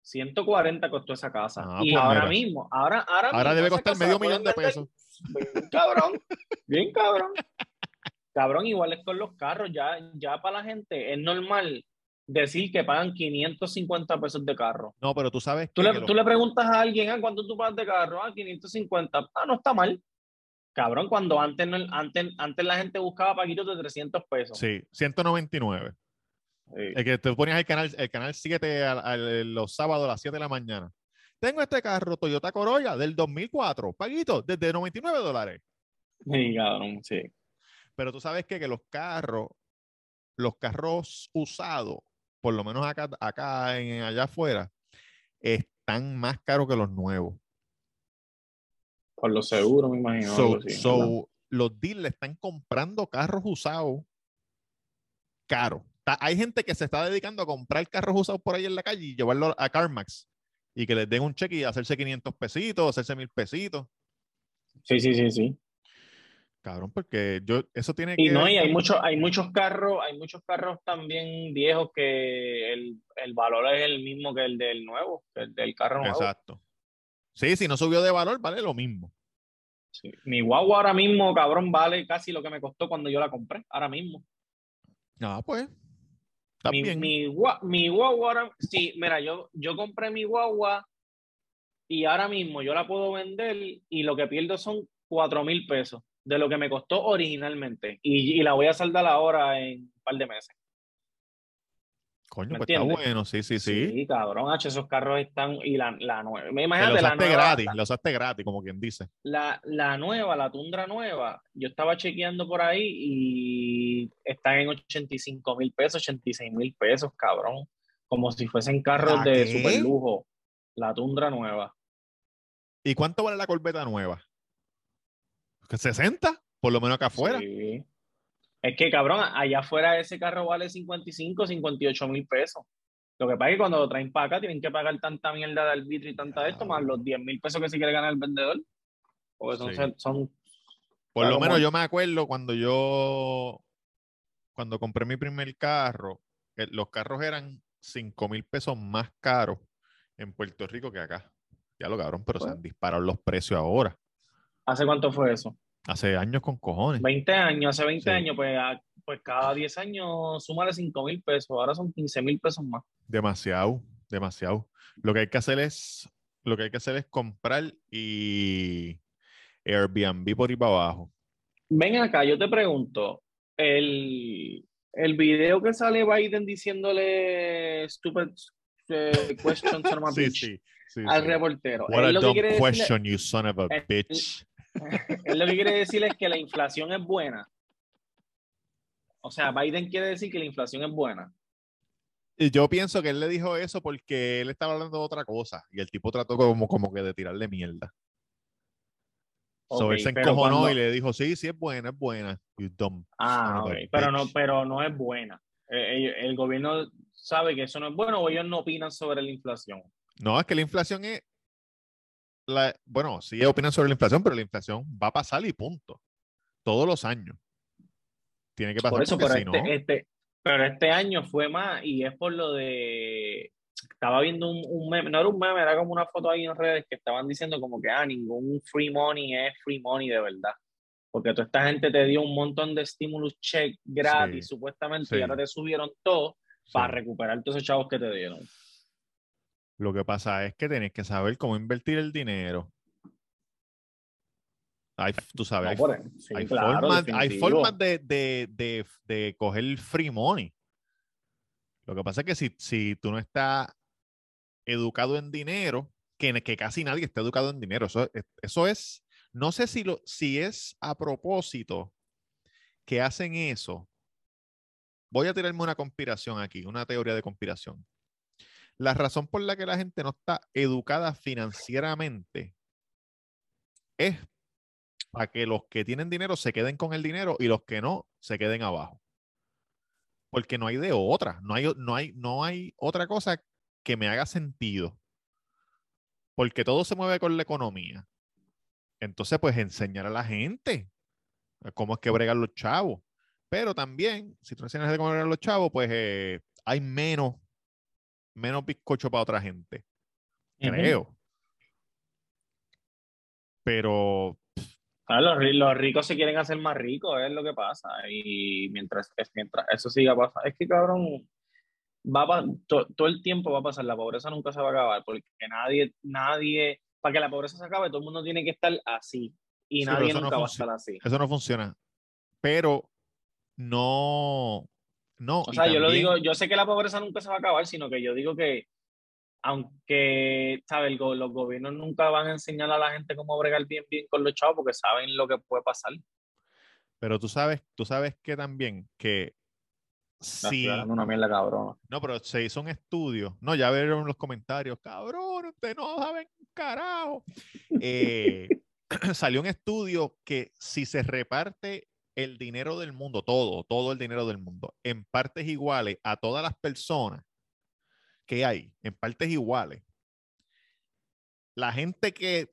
140 costó esa casa. Ah, y pues ahora mira. mismo, ahora, ahora, Ahora mismo debe costar medio millón de pesos. Bien cabrón, bien cabrón. Cabrón, igual es con los carros, ya, ya para la gente es normal decir que pagan 550 pesos de carro. No, pero tú sabes Tú que le, que tú le preguntas a alguien, ¿ah, ¿cuánto tú pagas de carro? Ah, 550. Ah, no está mal. Cabrón, cuando antes, no- antes, antes la gente buscaba paquitos de 300 pesos. Sí, 199. Sí. El que tú ponías el canal, el canal 7 al- al- los sábados a las 7 de la mañana. Tengo este carro Toyota Corolla del 2004, paguito, desde 99 dólares. Sí, cabrón, sí. Pero tú sabes que, que los carros, los carros usados, por lo menos acá, acá en, allá afuera, están más caros que los nuevos. Por los seguros, me imagino. So, algo así, so, ¿verdad? los dealers están comprando carros usados caros. Hay gente que se está dedicando a comprar carros usados por ahí en la calle y llevarlos a CarMax y que les den un cheque y hacerse 500 pesitos, hacerse mil pesitos. Sí, sí, sí, sí. Cabrón, porque yo, eso tiene Y que no, y hay muchos, hay muchos carros, hay muchos carros también viejos que el, el valor es el mismo que el del nuevo, que el del carro nuevo. Exacto. Sí, si no subió de valor, vale lo mismo. Sí. Mi guagua ahora mismo, cabrón, vale casi lo que me costó cuando yo la compré, ahora mismo. Ah, pues. Mi, mi, mi guagua ahora, sí, mira, yo, yo compré mi guagua y ahora mismo yo la puedo vender y lo que pierdo son cuatro mil pesos de lo que me costó originalmente y, y la voy a saldar ahora en un par de meses. Coño, ¿me pues está bueno, sí, sí, sí. Sí, cabrón, H, esos carros están y la, la nueva. Te lo Imagínate la usaste nueva, gratis, la, lo usaste gratis, como quien dice. la, la nueva, la Tundra nueva. Yo estaba chequeando por ahí y están en 85 mil pesos, 86 mil pesos, cabrón. Como si fuesen carros ¿La de qué? super lujo. La Tundra nueva. ¿Y cuánto vale la corbeta nueva? ¿60? Por lo menos acá afuera. Sí. Es que, cabrón, allá afuera ese carro vale 55, 58 mil pesos. Lo que pasa es que cuando lo traen para acá tienen que pagar tanta mierda de arbitrio y tanta de esto, más los 10 mil pesos que se quiere ganar el vendedor. Porque son, Sí. son Por Claro, lo menos yo me acuerdo cuando yo, cuando compré mi primer carro, eh, los carros eran 5 mil pesos más caros en Puerto Rico que acá. Ya lo cabrón, pero se Bueno. han disparado los precios ahora. ¿Hace cuánto fue eso? Hace años con cojones. 20 años, hace 20 Sí. años, pues, a- pues cada 10 años súmale 5 mil pesos, ahora son 15 mil pesos más. Demasiado, demasiado. Lo que hay que hacer es, lo que hay que hacer es comprar y Airbnb por ir para abajo. Ven acá, yo te pregunto, el, el video que sale Biden diciéndole stupid eh, questions on my Sí, bitch sí, sí, al reportero, What a dumb question, you son of a bitch. Él lo que quiere decir es que la inflación es buena. O sea, Biden quiere decir que la inflación es buena. Y yo pienso que él le dijo eso porque él estaba hablando de otra cosa y el tipo trató como, como que de tirarle mierda. so Ok, él se encojonó cuando- y le dijo, sí, sí es buena, es buena. You dumb Ah, son of ok, a pero no, bitch". pero no es buena. Eh, ellos- el gobierno sabe que eso no es bueno o ellos no opinan sobre la inflación. No, es que la inflación es la, bueno, sí opinan sobre la inflación, pero la inflación va a pasar y punto. Todos los años. Tiene que pasar Por eso, pero si este, no, este, pero este año fue más y es por lo de. Estaba viendo un, un meme, no era un meme, era como una foto ahí en redes que estaban diciendo como que, ah, ningún free money es free money de verdad. Porque toda esta gente te dio un montón de stimulus check gratis, Sí, supuestamente, sí. y ahora te subieron todo para recuperar todos esos chavos que te dieron. Lo que pasa es que tienes que saber cómo invertir el dinero. Hay, tú sabes, No, hay, por- sí, hay claro, formas, hay formas de, de, de, de coger el free money. Lo que pasa es que si, si tú no estás educado en dinero, que, que casi nadie está educado en dinero, eso, es- eso es, no sé si, lo, si es a propósito que hacen eso. Voy a tirarme una conspiración aquí, una teoría de conspiración. La razón por la que la gente no está educada financieramente es para que los que tienen dinero se queden con el dinero y los que no se queden abajo. Porque no hay de otra, no hay, no hay, no hay otra cosa que me haga sentido. Porque todo se mueve con la economía. Entonces, pues enseñar a la gente cómo es que bregan los chavos. Pero también, si tú enseñas a cómo bregan los chavos, pues eh, hay menos, menos bizcocho para otra gente. Creo. Pero Ah, los, ri- los ricos se quieren hacer más ricos, es lo que pasa. Y mientras, es- mientras eso siga pasando, es que cabrón, va a pa- to- todo el tiempo va a pasar, la pobreza nunca se va a acabar, porque nadie, nadie, para que la pobreza se acabe, todo el mundo tiene que estar así. Y Sí, nadie no nunca va a estar así. eso no funciona. Pero no, no. O sea, yo lo digo, yo sé que la pobreza nunca se va a acabar, sino que yo digo que, aunque, ¿sabes? Los gobiernos nunca van a enseñar a la gente cómo bregar bien, bien con los chavos, porque saben lo que puede pasar. Pero tú sabes, tú sabes que también que es una mierda cabrona. no, pero se hizo un estudio, no, ya vieron los comentarios, cabrón, usted no saben carajo. Eh, salió un estudio que si se reparte el dinero del mundo, todo, todo el dinero del mundo, en partes iguales a todas las personas que hay, en partes iguales, la gente que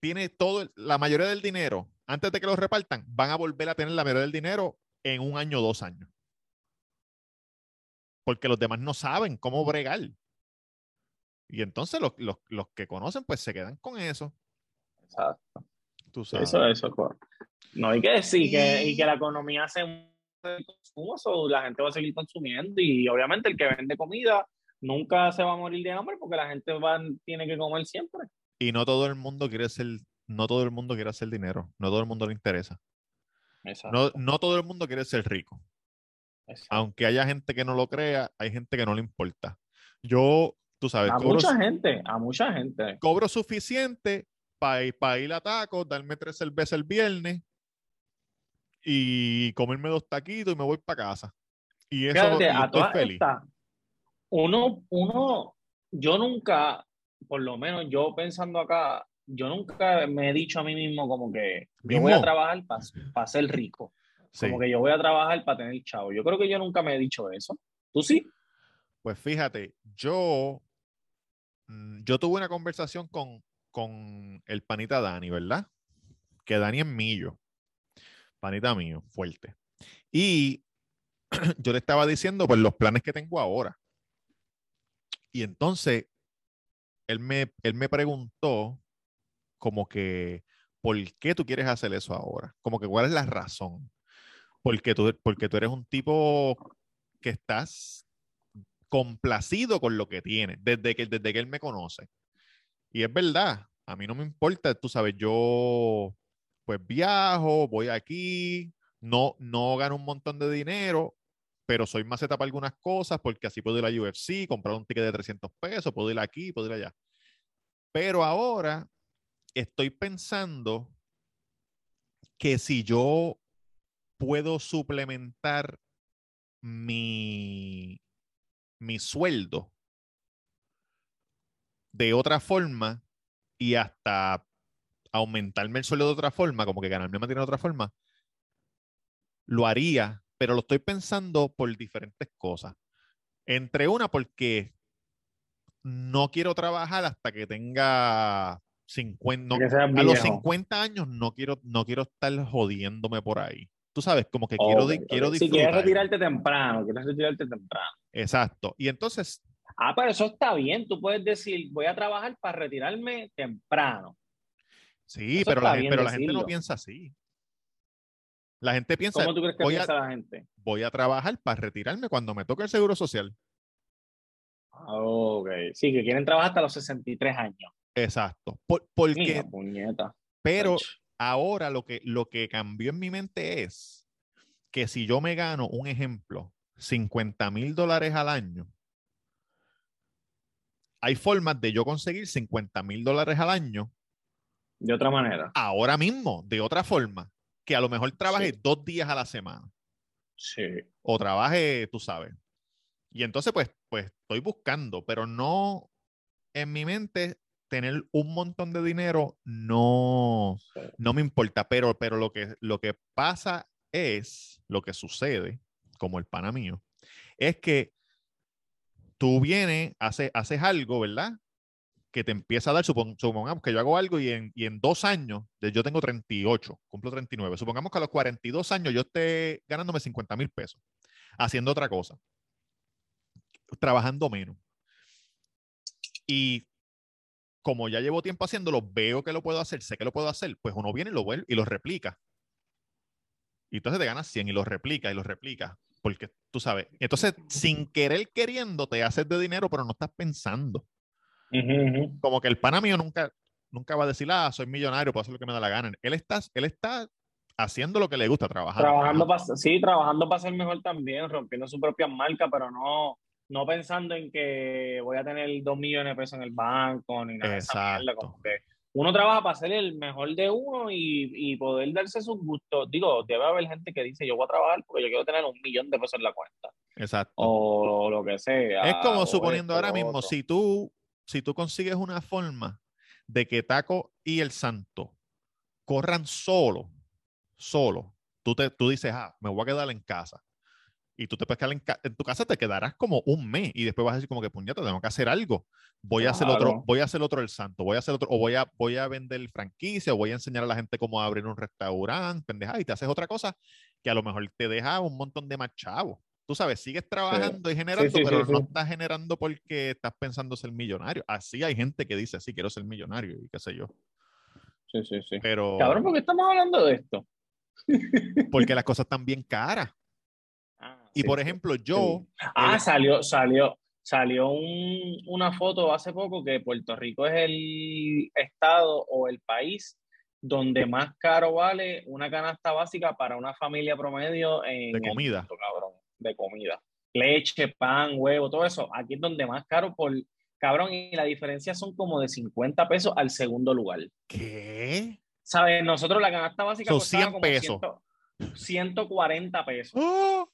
tiene todo, la mayoría del dinero, antes de que lo repartan, van a volver a tener la mayoría del dinero en un año o dos años. Porque los demás no saben cómo bregar. Y entonces los, los- los que conocen, pues se quedan con eso. Exacto. Tú sabes. Eso, No hay que decir que, Y- que la economía se consumo, so, la gente va a seguir consumiendo y obviamente el que vende comida nunca se va a morir de hambre porque la gente va, tiene que comer siempre. Y no todo el mundo quiere ser, no todo el mundo quiere hacer dinero. No todo el mundo le interesa. No, no todo el mundo quiere ser rico. exacto. Aunque haya gente que no lo crea, hay gente que no le importa. Yo, tú sabes, A cobro, mucha gente, a mucha gente. cobro suficiente para ir, pa ir a tacos, darme tres cervezas el viernes y comerme dos taquitos y me voy para casa. Y eso Fíjate, a estoy feliz. estas, uno, uno, yo nunca, por lo menos yo pensando acá, yo nunca me he dicho a mí mismo como que yo voy a trabajar para ser rico. Sí. Como que yo voy a trabajar para tener chavo. Yo creo que yo nunca me he dicho eso. ¿Tú sí? Pues fíjate, yo, mm, yo tuve una conversación con, con el panita Dani, ¿verdad? Que Dani es millo. Panita mío, fuerte. Y yo le estaba diciendo pues los planes que tengo ahora. Y entonces, él me, él me preguntó como que, ¿por qué tú quieres hacer eso ahora? Como que, ¿cuál es la razón? Porque tú, porque tú eres un tipo que estás complacido con lo que tiene, desde que, desde que él me conoce. Y es verdad, a mí no me importa, tú sabes, yo pues viajo, voy aquí, no, no gano un montón de dinero, pero soy maceta para algunas cosas, porque así puedo ir a UFC, comprar un ticket de 300 pesos, puedo ir aquí, puedo ir allá. Pero ahora estoy pensando que si yo puedo suplementar mi, mi sueldo de otra forma y hasta aumentarme el sueldo de otra forma, como que ganarme más dinero de otra forma, lo haría, pero lo estoy pensando por diferentes cosas. Entre una, porque no quiero trabajar hasta que tenga 50, no- a los viejo. 50 años no quiero, no quiero estar jodiéndome por ahí. Tú sabes, como que quiero, di- Ok, ok. quiero Si disfrutar. quieres retirarte temprano, quieres retirarte temprano. Exacto. Y entonces, Ah, pero eso está bien. Tú puedes decir, voy a trabajar para retirarme temprano. Sí, Eso pero, la, gen- bien pero la gente no piensa así. La gente piensa, ¿Cómo tú crees que voy a, piensa la gente? voy a trabajar para retirarme cuando me toque el seguro social. Ah, Ok, sí, que quieren trabajar hasta los 63 años. Exacto. Por- porque, Mira, puñeta. pero ahora lo que, lo que cambió en mi mente es que si yo me gano, un ejemplo, 50 mil dólares al año, hay formas de yo conseguir 50 mil dólares al año De otra manera. ahora mismo, de otra forma, que a lo mejor trabaje Sí. dos días a la semana Sí. o trabaje, tú sabes. Y entonces, pues, pues estoy buscando, pero no en mi mente tener un montón de dinero no, Sí. no me importa, pero, pero lo, que, lo que pasa es, lo que sucede, como el pana mío, es que tú vienes, haces, haces algo, ¿verdad? Que te empieza a dar, supon- supongamos que yo hago algo y en, y en dos años, yo tengo 38, cumplo 39, supongamos que a los 42 años yo esté ganándome 50 mil pesos, haciendo otra cosa, trabajando menos. Y como ya llevo tiempo haciéndolo, veo que lo puedo hacer, sé que lo puedo hacer, pues uno viene y lo vuelve y lo replica. Y entonces te ganas 100 y lo replica y lo replica. Porque tú sabes, entonces sin querer queriendo te haces de dinero, pero no estás pensando. Como que el pana mío nunca, nunca va a decir, ah, soy millonario, puedo hacer lo que me da la gana. Él está, él está haciendo lo que le gusta, trabajando. Trabajando para, sí, trabajando para ser mejor también, rompiendo su propia marca, pero no, no pensando en que voy a tener dos millones de pesos en el banco ni nada de esa mierda, Exacto. como que uno trabaja para ser el mejor de uno y, y poder darse sus gustos. Digo, debe haber gente que dice, yo voy a trabajar porque yo quiero tener un millón de pesos en la cuenta. Exacto. O lo que sea. Es como suponiendo esto, ahora mismo, si tú, si tú consigues una forma de que Taco y el Santo corran solo, solo, tú, te, tú dices, ah, me voy a quedar en casa. Y tú te puedes quedar en, ca- en tu casa, te quedarás como un mes y después vas a decir como que puñeta, tengo que hacer algo. Voy a hacer otro, voy a hacer otro el santo, voy a hacer otro, o voy a, voy a vender franquicia, o voy a enseñar a la gente cómo abrir un restaurante, pendeja, y te haces otra cosa que a lo mejor te deja un montón de más chavos. Tú sabes, sigues trabajando y generando, sí, pero no estás generando porque estás pensando ser millonario. Así hay gente que dice, sí, quiero ser millonario y qué sé yo. Sí, sí, sí. Pero Cabrón, ¿por qué estamos hablando de esto? porque las cosas están bien caras. Ah, Y por ejemplo, yo, Ah, el- salió, salió, salió un- una foto hace poco que Puerto Rico es el estado o el país donde más caro vale una canasta básica para una familia promedio en De comida. mundo, cabrón, de comida. Leche, pan, huevo, todo eso. Aquí es donde más caro por, cabrón, y la diferencia son como de 50 pesos al segundo lugar. ¿qué? ¿Sabes? Nosotros la canasta básica Son costaba 100 como pesos. 100 140 pesos. ¡Oh!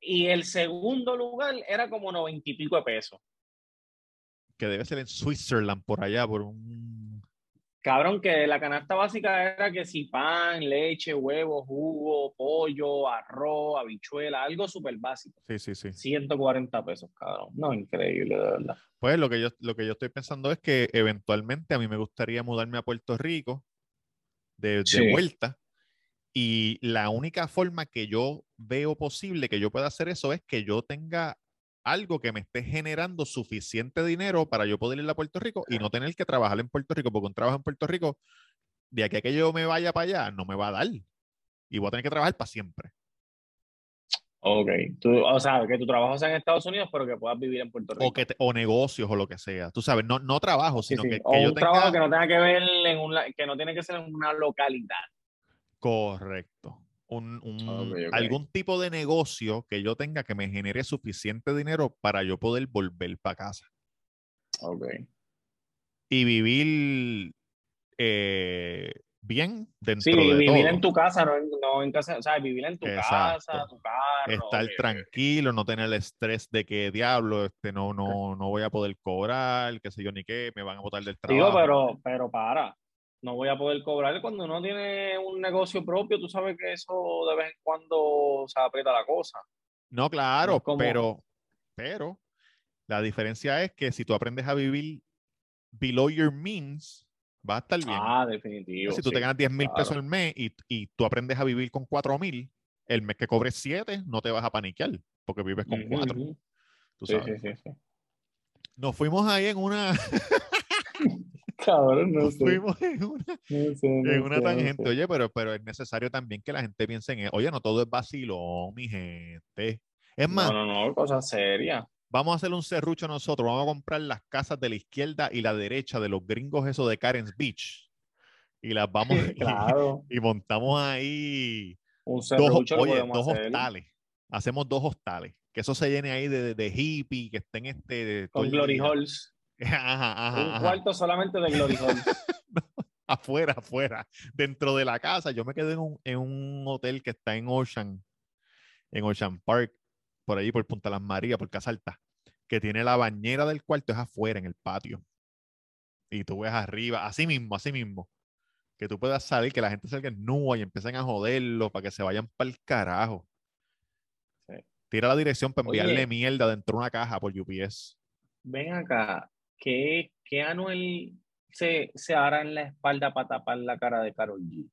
Y el segundo lugar era como 90 y pico de pesos. Que debe ser en Switzerland, por allá, por un... Cabrón, que la canasta básica era que si pan, leche, huevo, jugo, pollo, arroz, habichuela, algo súper básico. Sí, sí, sí. 140 pesos, cabrón. No, increíble, de verdad. Pues lo que yo, lo que yo estoy pensando es que eventualmente a mí me gustaría mudarme a Puerto Rico de, de Sí. vuelta. Y la única forma que yo veo posible que yo pueda hacer eso es que yo tenga algo que me esté generando suficiente dinero para yo poder ir a Puerto Rico y no tener que trabajar en Puerto Rico, porque un trabajo en Puerto Rico, de aquí a que yo me vaya para allá, no me va a dar. Y voy a tener que trabajar para siempre. Ok. Tú, o sea, que tu trabajo sea en Estados Unidos, pero que puedas vivir en Puerto Rico. O, que te- o negocios o lo que sea. Tú sabes, no, no trabajo, Sí, sino sí. que, o que yo un trabajo que no tenga que ver en un, la- que no tiene que ser en una localidad. Correcto. Un, un- Ok, ok. Algún tipo de negocio que yo tenga que me genere suficiente dinero para yo poder volver para casa Ok. y vivir eh, bien dentro Sí, de vivir todo. en tu casa, no en, no en casa, o sea, vivir en tu Exacto. casa, tu carro. Estar ok, ok. tranquilo, no tener el estrés de que diablo, este, no, no, no voy a poder cobrar, qué sé yo ni qué, me van a botar del trabajo. Digo, pero, pero para. No voy a poder cobrar cuando uno tiene un negocio propio. Tú sabes que eso de vez en cuando se aprieta la cosa. No, claro, No es como- pero, pero la diferencia es que si tú aprendes a vivir below your means, Va a estar bien. Ah, definitivo. si tú te ganas 10 mil claro. pesos al mes y, y tú aprendes a vivir con 4 mil, el mes que cobres 7 no te vas a paniquear porque vives con Ujú, 4. ujú. Tú Sí, sabes. sí, sí, sí. Nos fuimos ahí en una, Cabrón, no sé. fuimos en una, No sé, no en una sé, no tangente. sé. Oye, pero, pero es necesario también que la gente piense en, oye, no todo es vacilón, mi gente. Es más, No, no, no, cosa seria. vamos a hacer un serrucho nosotros, vamos a comprar las casas de la izquierda y la derecha de los gringos eso de Karen's Beach y las vamos y- Claro. y, montamos ahí Un dos, serrucho lo oye, dos hacer. hostales. Hacemos dos hostales. Que eso se llene ahí de, de, de hippie, que estén este. Con Glory. Halls. Ajá, ajá, un ajá. cuarto solamente de Glory. Afuera, afuera. Dentro de la casa. Yo me quedé en un, en un hotel que está en Ocean, en Ocean Park, por ahí por Punta Las Marías, por Casa Alta, que tiene la bañera del cuarto, es afuera, en el patio. Y tú ves arriba, así mismo, así mismo. Que tú puedas salir, que la gente salga nua y empiecen a joderlo para que se vayan para el carajo. Sí. Tira la dirección para Oye. enviarle mierda dentro de una caja por UPS. Ven acá, ¿qué, qué Anuel se, se hará en la espalda para tapar la cara de Carol G?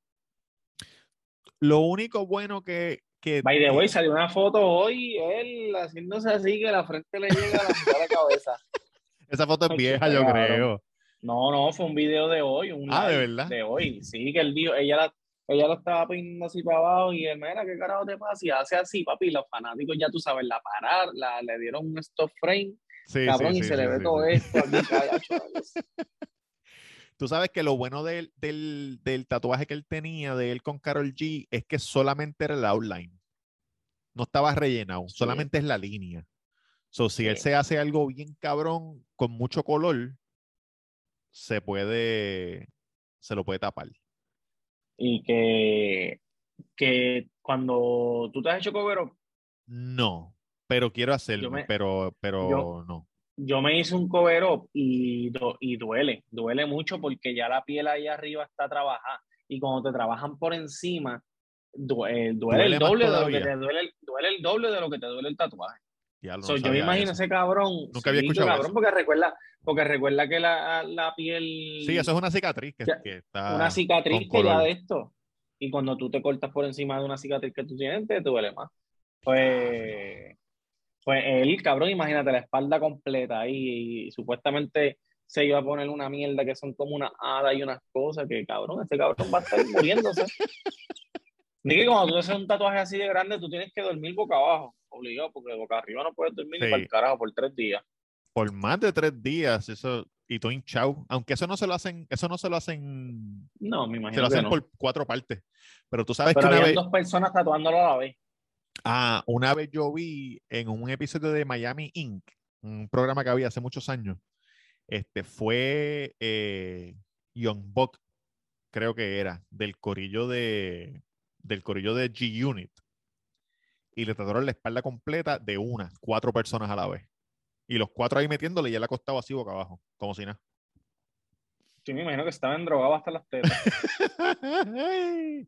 Lo único bueno que. que By the way, salió una foto hoy, él haciéndose así que la frente le llega a la mitad de la cabeza. esa foto es Ay, vieja, yo creo. No, no, fue un video de hoy, un Ah, ¿de verdad? De hoy, sí, que él dijo, ella la, ella lo estaba peinando así para abajo y él, mira, ¿qué carajo te pasa? Y hace así, papi, los fanáticos ya tú sabes, la parar, la, le dieron un stop frame, Sí, cabrón, sí, y sí, se le ve todo esto. Tú sabes que lo bueno del, del, del tatuaje que él tenía de él con Carol G es que solamente era el outline. No estaba rellenado, solamente es la línea. So, si él se hace algo bien cabrón con mucho color, se puede, se lo puede tapar. Y que, que cuando tú te has hecho cover up, No, pero quiero hacerlo, me- pero, pero yo- no. yo me hice un cover up y, y duele, duele mucho porque ya la piel ahí arriba está trabajada y cuando te trabajan por encima, eh, duele, Duele el doble de lo que te duele, el- duele el doble de lo que te duele el tatuaje. Ya lo So, yo me imagino eso. ese cabrón, Nunca había escuchado cabrón, eso. porque recuerda, porque recuerda que la, la piel, Sí, eso es una cicatriz que, está una cicatriz que color. de esto. Y cuando tú te cortas por encima de una cicatriz que tú tienes, te duele más. Pues, pues él, cabrón, imagínate la espalda completa ahí y, supuestamente se iba a poner una mierda que son como una hada y unas cosas que, cabrón, este cabrón va a estar muriéndose. Que cuando tú haces un tatuaje así de grande, tú tienes que dormir boca abajo, obligado, porque boca arriba no puedes dormir ni para el carajo por tres días. por más de tres días, eso, y todo hinchado. Aunque eso no se lo hacen, eso no se lo hacen, No, me se imagino lo que hacen no. por cuatro partes. Pero tú sabes Pero que una vez, dos personas tatuándolo a la vez. Ah, una vez yo vi en un episodio de Miami Inc., un programa que había hace muchos años, este fue eh, Young Buck, creo que era, del corillo de, del corillo de G-Unit. Y le tatuaron la espalda completa de una, cuatro personas a la vez. Y los cuatro ahí metiéndole y él acostado así boca abajo, como si nada. Yo me imagino que estaban drogados hasta las tetas.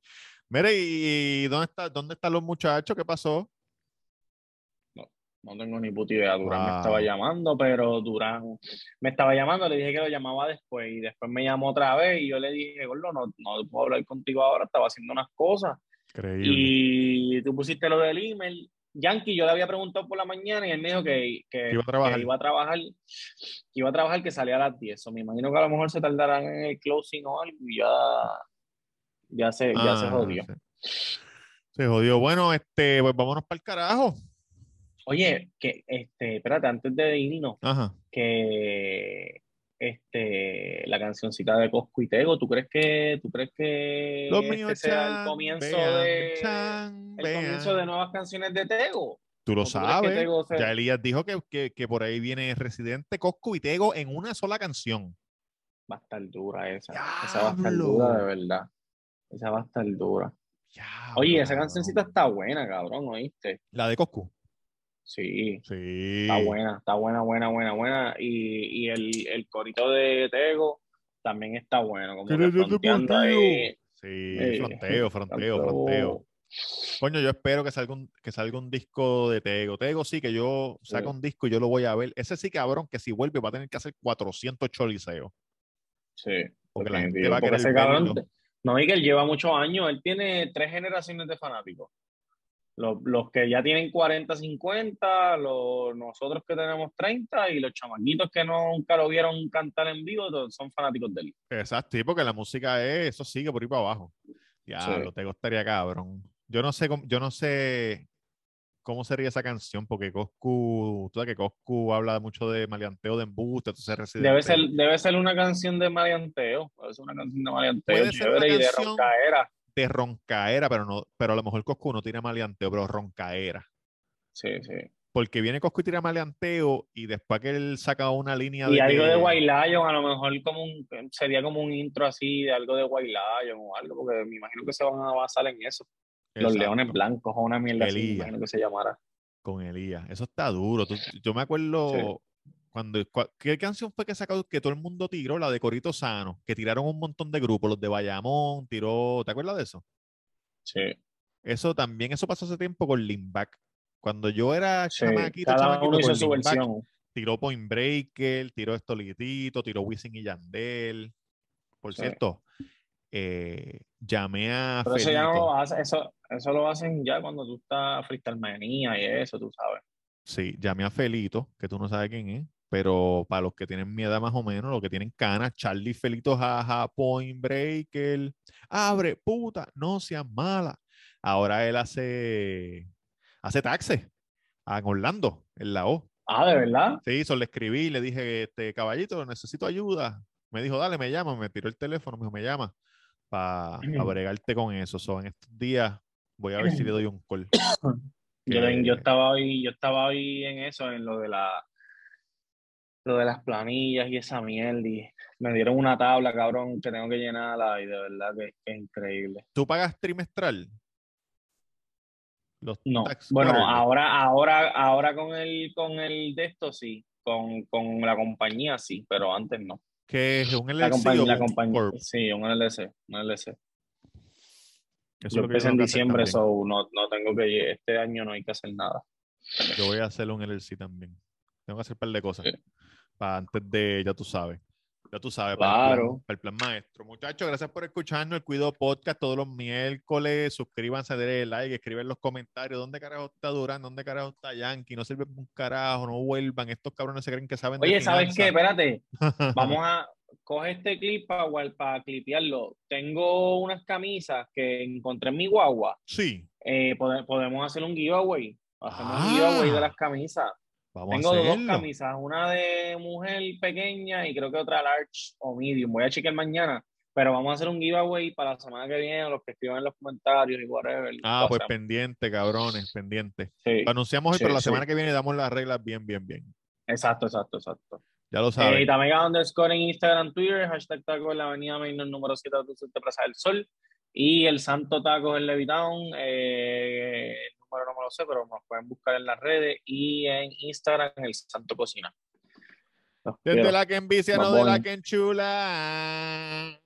Mire, ¿y dónde, está, dónde están los muchachos? ¿Qué pasó? No tengo ni puta idea. Durán me estaba llamando, pero Durán me estaba llamando, le dije que lo llamaba después y después me llamó otra vez y yo le dije, Gordo, no, no puedo hablar contigo ahora, estaba haciendo unas cosas. Increíble. Y tú pusiste lo del email. Yankee, yo le había preguntado por la mañana y él me dijo que, que, iba a trabajar. que iba a trabajar, que iba a trabajar, que salía a las 10. So, me imagino que a lo mejor se tardarán en el closing o algo y ya, ya se, ya se Ah, jodió. Se, se jodió. Bueno, este, pues vámonos para el carajo. Oye, que este, espérate, antes de irnos, Ajá. que este la cancioncita de Cosco y Tego, ¿tú crees que tú crees que Los este míos sea chan, el comienzo vean, de chan, el comienzo de nuevas canciones de Tego? Tú lo ¿O tú crees que sabes. Se- Ya Elías dijo que, que, que por ahí viene Residente, Cosco y Tego en una sola canción. Va a estar dura esa. Esa va a estar dura de verdad. Esa va a estar dura. Oye, esa cancioncita está buena, cabrón, ¿oíste? La de Coscu. Sí, Sí. está buena, está buena, buena, buena, buena. Y, y el, el corito de Tego también está bueno, como que ¿Quieres de fronteando ahí. Sí, Eh, fronteo, fronteo, tanto- fronteo. Coño, yo espero que salga un, que salga un disco de Tego. Tego sí, que yo saco Sí. un disco y yo lo voy a ver. Ese sí, cabrón, que si vuelve va a tener que hacer 400 choliseos. Sí, Porque la gente va a querer ese cabrón, verlo. No, y que él lleva muchos años, él tiene tres generaciones de fanáticos. Los, los que ya tienen 40, 50, los, nosotros que tenemos 30 y los chamaquitos que nunca lo vieron cantar en vivo son fanáticos de él. Exacto, porque la música es, eso sigue por ahí para abajo. Ya, Sí. lo te gustaría cabrón. Yo no sé yo no sé cómo sería esa canción, porque Coscu, tú sabes que Coscu habla mucho de maleanteo de embuste, entonces Residente. Debe ser, debe ser una canción de maleanteo, debe ser una canción de maleanteo Puede ser una chévere y de roncaera. de roncaera, pero no, pero a lo mejor Coscu no tira maleanteo, pero roncaera. Sí, sí. Porque viene Coscu y tira maleanteo y después que él saca una línea Y de algo que- de White Lion, a lo mejor como un, sería como un intro así de algo de White Lion o algo, porque me imagino que se van a basar en eso. Los Exacto, leones blancos o una mierda así, imagino que se llamara. con Elías. Eso está duro. Tú- yo me acuerdo cuando cua- ¿qué canción fue que sacó que todo el mundo tiró? La de Corito Sano, que tiraron un montón de grupos, los de Bayamón, tiró, ¿te acuerdas de eso? Sí. Eso también, eso pasó hace tiempo con Limback. Cuando yo era sí. chamaquito, Cada chamaquito, uno hizo con su Limback, versión. tiró Point Breaker, tiró Estolitito, tiró Wisin y Yandel. Por Sí. cierto, eh, llamé a Pero eso ya no lo hace, eso, eso lo hacen ya cuando tú estás freestyle manía y eso, tú sabes. Sí, llamé a Felito, que tú no sabes quién es, pero para los que tienen mi edad más o menos, los que tienen canas, Charlie Felito, jaja, Point Breaker, abre, puta, no seas mala. Ahora él hace, hace taxes en Orlando, en la O. Ah, ¿de verdad? Sí, eso le escribí, le dije, este caballito, necesito ayuda. Me dijo, dale, me llama, me tiró el teléfono, me dijo, me llama para bregarte con eso. So, en estos días voy a ver si le doy un call. Yo, Que- yo estaba hoy, yo estaba hoy en eso, en lo de la lo de las planillas y esa mierda. Y me dieron una tabla, cabrón, que tengo que llenarla y de verdad que, que es increíble. ¿Tú pagas trimestral? Los No, bueno, quarterly. ahora, ahora, ahora con el, con el de esto sí, con, con la compañía sí, pero antes no. Que es un LLC la compañía, sí, un LLC, un LLC. Eso Yo lo empecé en diciembre, so no, no tengo que, este año no hay que hacer nada. Yo voy a hacer un LLC también. Tengo que hacer un par de cosas Sí. para antes de, ya tú sabes. Ya tú sabes, para, el plan, Claro. para el plan maestro. Muchachos, gracias por escucharnos. El Cuido Podcast todos los miércoles. Suscríbanse, denle like, escriben en los comentarios. ¿Dónde carajo está Durán? ¿Dónde carajo está Yankee? No sirve un carajo, no vuelvan. Estos cabrones se creen que saben de Oye, ¿sabes qué? Espérate, vamos a coger este clip para, para clipearlo. Tengo unas camisas que encontré en mi guagua. Sí, Eh, pode- podemos hacer un giveaway. Hacemos Ah. un giveaway de las camisas. Vamos Tengo a dos camisas, una de mujer pequeña y creo que otra large o medium. Voy a chequear mañana, pero vamos a hacer un giveaway para la semana que viene, los que escriban en los comentarios y whatever. Ah, pues pendiente, cabrones, pendiente. Sí, Lo anunciamos hoy, Sí, pero la sí. semana que viene damos las reglas bien, bien, bien. exacto, exacto, exacto. Ya lo Eh, saben. y también underscore en Instagram, Twitter, hashtag taco en la avenida Main número 7 de Plaza del Sol. Y el Santo Taco en Levitown. Eh, número no me lo sé, pero nos pueden buscar en las redes y en Instagram en el Santo Cocina. Desde quiero. la que envicia, no de la que enchula.